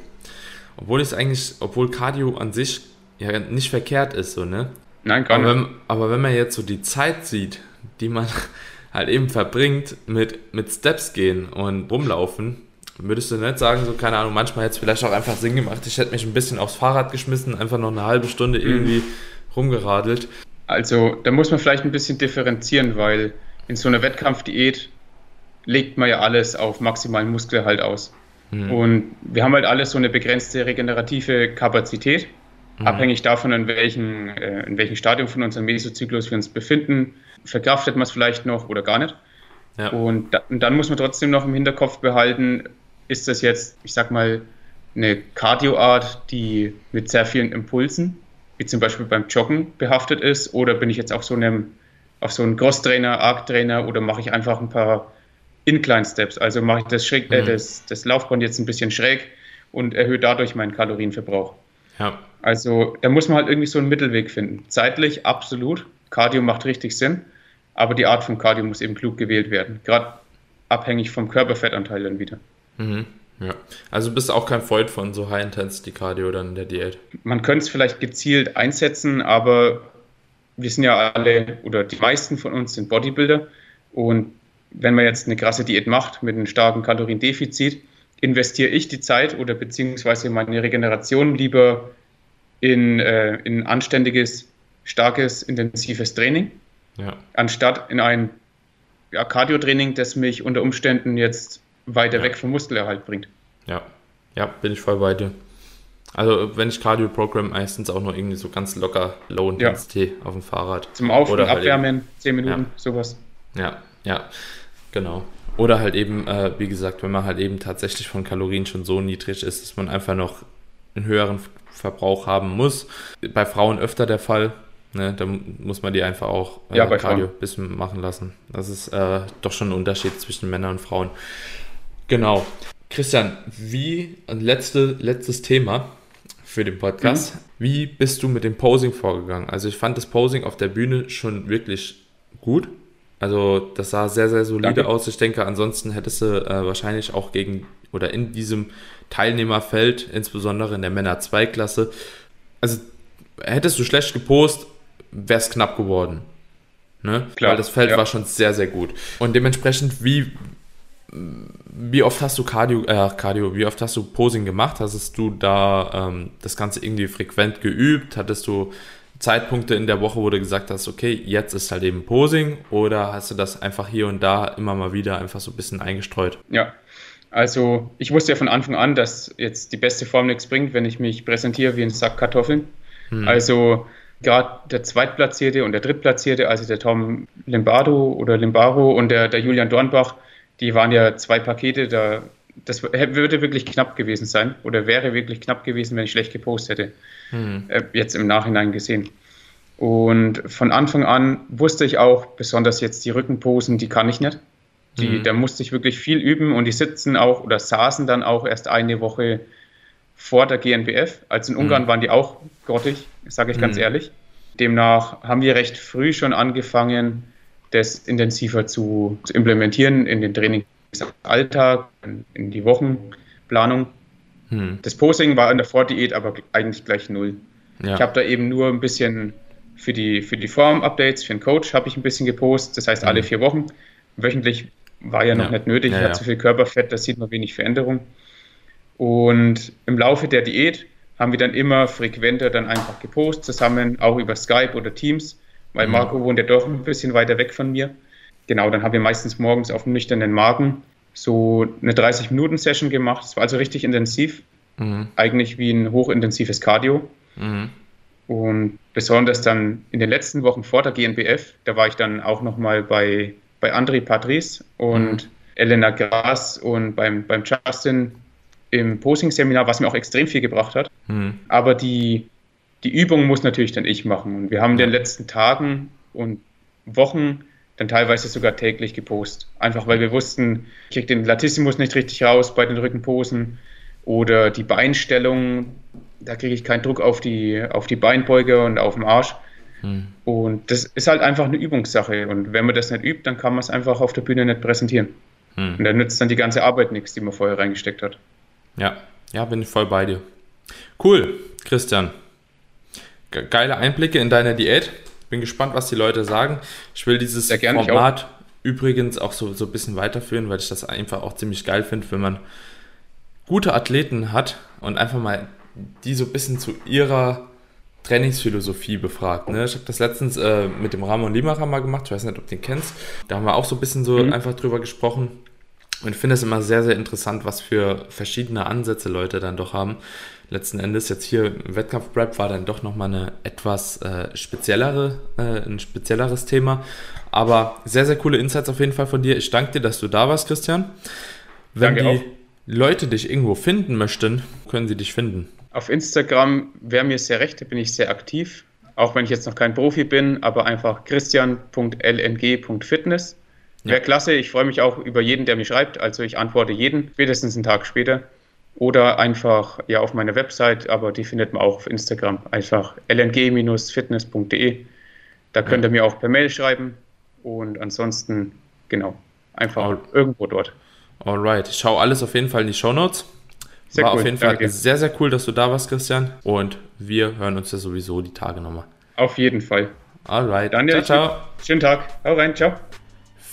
[SPEAKER 1] Obwohl es eigentlich, obwohl Cardio an sich ja nicht verkehrt ist, so, ne?
[SPEAKER 2] Nein, gar
[SPEAKER 1] nicht. Aber wenn, aber wenn man jetzt so die Zeit sieht, die man halt eben verbringt mit, mit Steps gehen und rumlaufen, Würdest du nicht sagen, so keine Ahnung, manchmal hätte es vielleicht auch einfach Sinn gemacht, ich hätte mich ein bisschen aufs Fahrrad geschmissen, einfach noch eine halbe Stunde mhm. irgendwie mhm. rumgeradelt.
[SPEAKER 2] Also da muss man vielleicht ein bisschen differenzieren, weil in so einer Wettkampfdiät legt man ja alles auf maximalen Muskelerhalt aus. Mhm. Und wir haben halt alles so eine begrenzte regenerative Kapazität, mhm. abhängig davon, in welchem, äh, in welchem Stadium von unserem Mesozyklus wir uns befinden. Verkraftet man es vielleicht noch oder gar nicht. Ja. Und, da, und dann muss man trotzdem noch im Hinterkopf behalten, ist das jetzt, ich sag mal, eine Cardioart, die mit sehr vielen Impulsen, wie zum Beispiel beim Joggen, behaftet ist? Oder bin ich jetzt auf so einem, auf so einem Cross-Trainer, Arc-Trainer oder mache ich einfach ein paar Incline-Steps? Also mache ich das, schräg, äh, mhm. das, das Laufband jetzt ein bisschen schräg und erhöhe dadurch meinen Kalorienverbrauch. Ja. Also da muss man halt irgendwie so einen Mittelweg finden. Zeitlich absolut. Cardio macht richtig Sinn, aber die Art von Cardio muss eben klug gewählt werden. Gerade abhängig vom Körperfettanteil dann wieder.
[SPEAKER 1] Mhm. Ja, also bist auch kein Freund von so High-Intensity-Cardio dann in der Diät?
[SPEAKER 2] Man könnte es vielleicht gezielt einsetzen, aber wir sind ja alle oder die meisten von uns sind Bodybuilder und wenn man jetzt eine krasse Diät macht mit einem starken Kaloriendefizit, investiere ich die Zeit oder beziehungsweise meine Regeneration lieber in, äh, in anständiges, starkes, intensives Training, ja. anstatt in ein ja, Cardio-Training, das mich unter Umständen jetzt weiter ja. weg vom Muskelerhalt bringt.
[SPEAKER 1] Ja, ja, bin ich voll bei dir. Also wenn ich Cardio Programm meistens auch nur irgendwie so ganz locker Low Intensity ja. auf dem Fahrrad.
[SPEAKER 2] Zum Auf- und halt Abwärmen, halt 10 Minuten, ja. sowas.
[SPEAKER 1] Ja, ja, genau. Oder halt eben, äh, wie gesagt, wenn man halt eben tatsächlich von Kalorien schon so niedrig ist, dass man einfach noch einen höheren Verbrauch haben muss. Bei Frauen öfter der Fall. Ne, da muss man die einfach auch
[SPEAKER 2] äh, ja,
[SPEAKER 1] Cardio ein bisschen machen lassen. Das ist äh, doch schon ein Unterschied zwischen Männern und Frauen. Genau. Christian, wie, letzte, letztes Thema für den Podcast. Mhm. Wie bist du mit dem Posing vorgegangen? Also ich fand das Posing auf der Bühne schon wirklich gut. Also das sah sehr, sehr solide Danke. aus. Ich denke, ansonsten hättest du äh, wahrscheinlich auch gegen oder in diesem Teilnehmerfeld, insbesondere in der Männer-2-Klasse, also hättest du schlecht gepost, wäre es knapp geworden. Ne? Klar, Weil das Feld ja. war schon sehr, sehr gut. Und dementsprechend, wie, wie oft hast du Cardio, äh, Cardio, wie oft hast du Posing gemacht? Hast du da ähm, das Ganze irgendwie frequent geübt? Hattest du Zeitpunkte in der Woche, wo du gesagt hast, okay, jetzt ist halt eben Posing oder hast du das einfach hier und da immer mal wieder einfach so ein bisschen eingestreut?
[SPEAKER 2] Ja, also ich wusste ja von Anfang an, dass jetzt die beste Form nichts bringt, wenn ich mich präsentiere wie ein Sack Kartoffeln. Hm. Also gerade der Zweitplatzierte und der Drittplatzierte, also der Tom Limbardo oder Limbaro und der, der Julian Dornbach, die waren ja zwei Pakete, da, das würde wirklich knapp gewesen sein oder wäre wirklich knapp gewesen, wenn ich schlecht gepostet hätte. Mhm. Äh, jetzt im Nachhinein gesehen. Und von Anfang an wusste ich auch, besonders jetzt die Rückenposen, die kann ich nicht. Die, mhm. Da musste ich wirklich viel üben und die sitzen auch oder saßen dann auch erst eine Woche vor der GNBF. Also in Ungarn mhm. waren die auch grottig, sage ich ganz mhm. ehrlich. Demnach haben wir recht früh schon angefangen, das intensiver zu, zu implementieren in den Trainingsalltag, in, in die Wochenplanung. Mhm. Das Posing war in der Vordiät aber eigentlich gleich null. Ja. Ich habe da eben nur ein bisschen für die, für die Form-Updates, für den Coach habe ich ein bisschen gepostet, das heißt alle mhm. vier Wochen. Wöchentlich war ja noch ja. nicht nötig, ja, ich hatte zu viel Körperfett, da sieht man wenig Veränderung. Und im Laufe der Diät haben wir dann immer frequenter dann einfach gepostet, zusammen, auch über Skype oder Teams, weil mhm. Marco wohnt ja doch ein bisschen weiter weg von mir. Genau, dann haben wir meistens morgens auf dem nüchternen Magen so eine 30-Minuten-Session gemacht. Es war also richtig intensiv, mhm. eigentlich wie ein hochintensives Cardio. Mhm. Und besonders dann in den letzten Wochen vor der GNBF, da war ich dann auch nochmal bei, bei André Patrice und mhm. Elena Gras und beim, beim Justin im Posing-Seminar, was mir auch extrem viel gebracht hat. Mhm. Aber die, die Übung muss natürlich dann ich machen. Und wir haben in den letzten Tagen und Wochen dann teilweise sogar täglich gepostet. Einfach weil wir wussten, ich kriege den Latissimus nicht richtig raus bei den Rückenposen oder die Beinstellung, da kriege ich keinen Druck auf die, auf die Beinbeuge und auf den Arsch. Hm. Und das ist halt einfach eine Übungssache. Und wenn man das nicht übt, dann kann man es einfach auf der Bühne nicht präsentieren. Hm. Und dann nützt dann die ganze Arbeit nichts, die man vorher reingesteckt hat.
[SPEAKER 1] Ja, ja, bin ich voll bei dir. Cool, Christian. Geile Einblicke in deine Diät. Bin gespannt, was die Leute sagen. Ich will dieses Format übrigens auch so, so ein bisschen weiterführen, weil ich das einfach auch ziemlich geil finde, wenn man gute Athleten hat und einfach mal die so ein bisschen zu ihrer Trainingsphilosophie befragt. Ne? Ich habe das letztens äh, mit dem Ramon Limacher mal gemacht, ich weiß nicht, ob du den kennst. Da haben wir auch so ein bisschen so mhm. einfach drüber gesprochen. Und ich finde es immer sehr, sehr interessant, was für verschiedene Ansätze Leute dann doch haben. Letzten Endes jetzt hier Wettkampf-Prep war dann doch nochmal eine etwas äh, speziellere, äh, ein spezielleres Thema. Aber sehr, sehr coole Insights auf jeden Fall von dir. Ich danke dir, dass du da warst, Christian. Wenn danke die auch. Leute dich irgendwo finden möchten, können sie dich finden.
[SPEAKER 2] Auf Instagram wäre mir sehr recht, da bin ich sehr aktiv. Auch wenn ich jetzt noch kein Profi bin, aber einfach christian.lng.fitness. Ja. Wäre klasse, ich freue mich auch über jeden, der mir schreibt. Also ich antworte jeden, spätestens einen Tag später. Oder einfach ja auf meiner Website, aber die findet man auch auf Instagram. Einfach lng-fitness.de. Da könnt ihr mir auch per Mail schreiben. Und ansonsten, genau, einfach All. irgendwo dort.
[SPEAKER 1] Alright, ich schaue alles auf jeden Fall in die Show Notes. Sehr War cool. auf jeden Fall Danke. sehr, sehr cool, dass du da warst, Christian. Und wir hören uns ja sowieso die Tage nochmal.
[SPEAKER 2] Auf jeden Fall.
[SPEAKER 1] Alright.
[SPEAKER 2] Daniel, ciao, ciao. Schönen Tag. Hau rein. Ciao.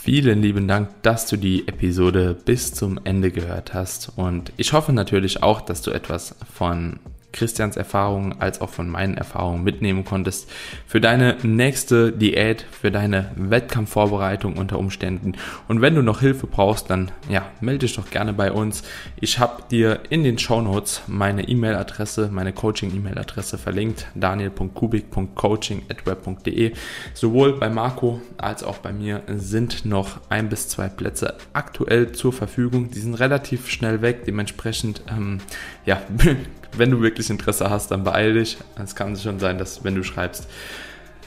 [SPEAKER 1] Vielen lieben Dank, dass du die Episode bis zum Ende gehört hast. Und ich hoffe natürlich auch, dass du etwas von Christians Erfahrungen als auch von meinen Erfahrungen mitnehmen konntest für deine nächste Diät, für deine Wettkampfvorbereitung unter Umständen. Und wenn du noch Hilfe brauchst, dann ja, melde dich doch gerne bei uns. Ich habe dir in den Show Notes meine E-Mail-Adresse, meine Coaching-E-Mail-Adresse verlinkt, daniel.kubik.coaching.web.de. Sowohl bei Marco als auch bei mir sind noch ein bis zwei Plätze aktuell zur Verfügung. Die sind relativ schnell weg, dementsprechend ähm, ja, wenn du wirklich Interesse hast, dann beeil dich. Es kann schon sein, dass wenn du schreibst,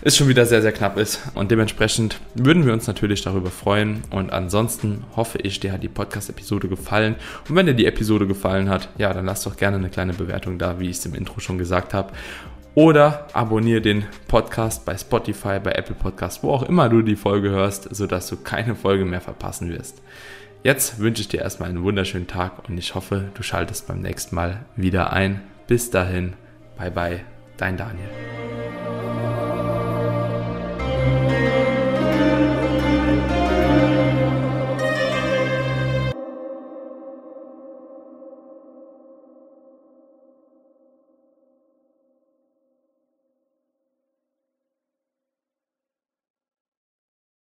[SPEAKER 1] es schon wieder sehr, sehr knapp ist. Und dementsprechend würden wir uns natürlich darüber freuen. Und ansonsten hoffe ich, dir hat die Podcast-Episode gefallen. Und wenn dir die Episode gefallen hat, ja, dann lass doch gerne eine kleine Bewertung da, wie ich es im Intro schon gesagt habe. Oder abonniere den Podcast bei Spotify, bei Apple Podcasts, wo auch immer du die Folge hörst, sodass du keine Folge mehr verpassen wirst. Jetzt wünsche ich dir erstmal einen wunderschönen Tag und ich hoffe, du schaltest beim nächsten Mal wieder ein. Bis dahin, bye bye, dein Daniel.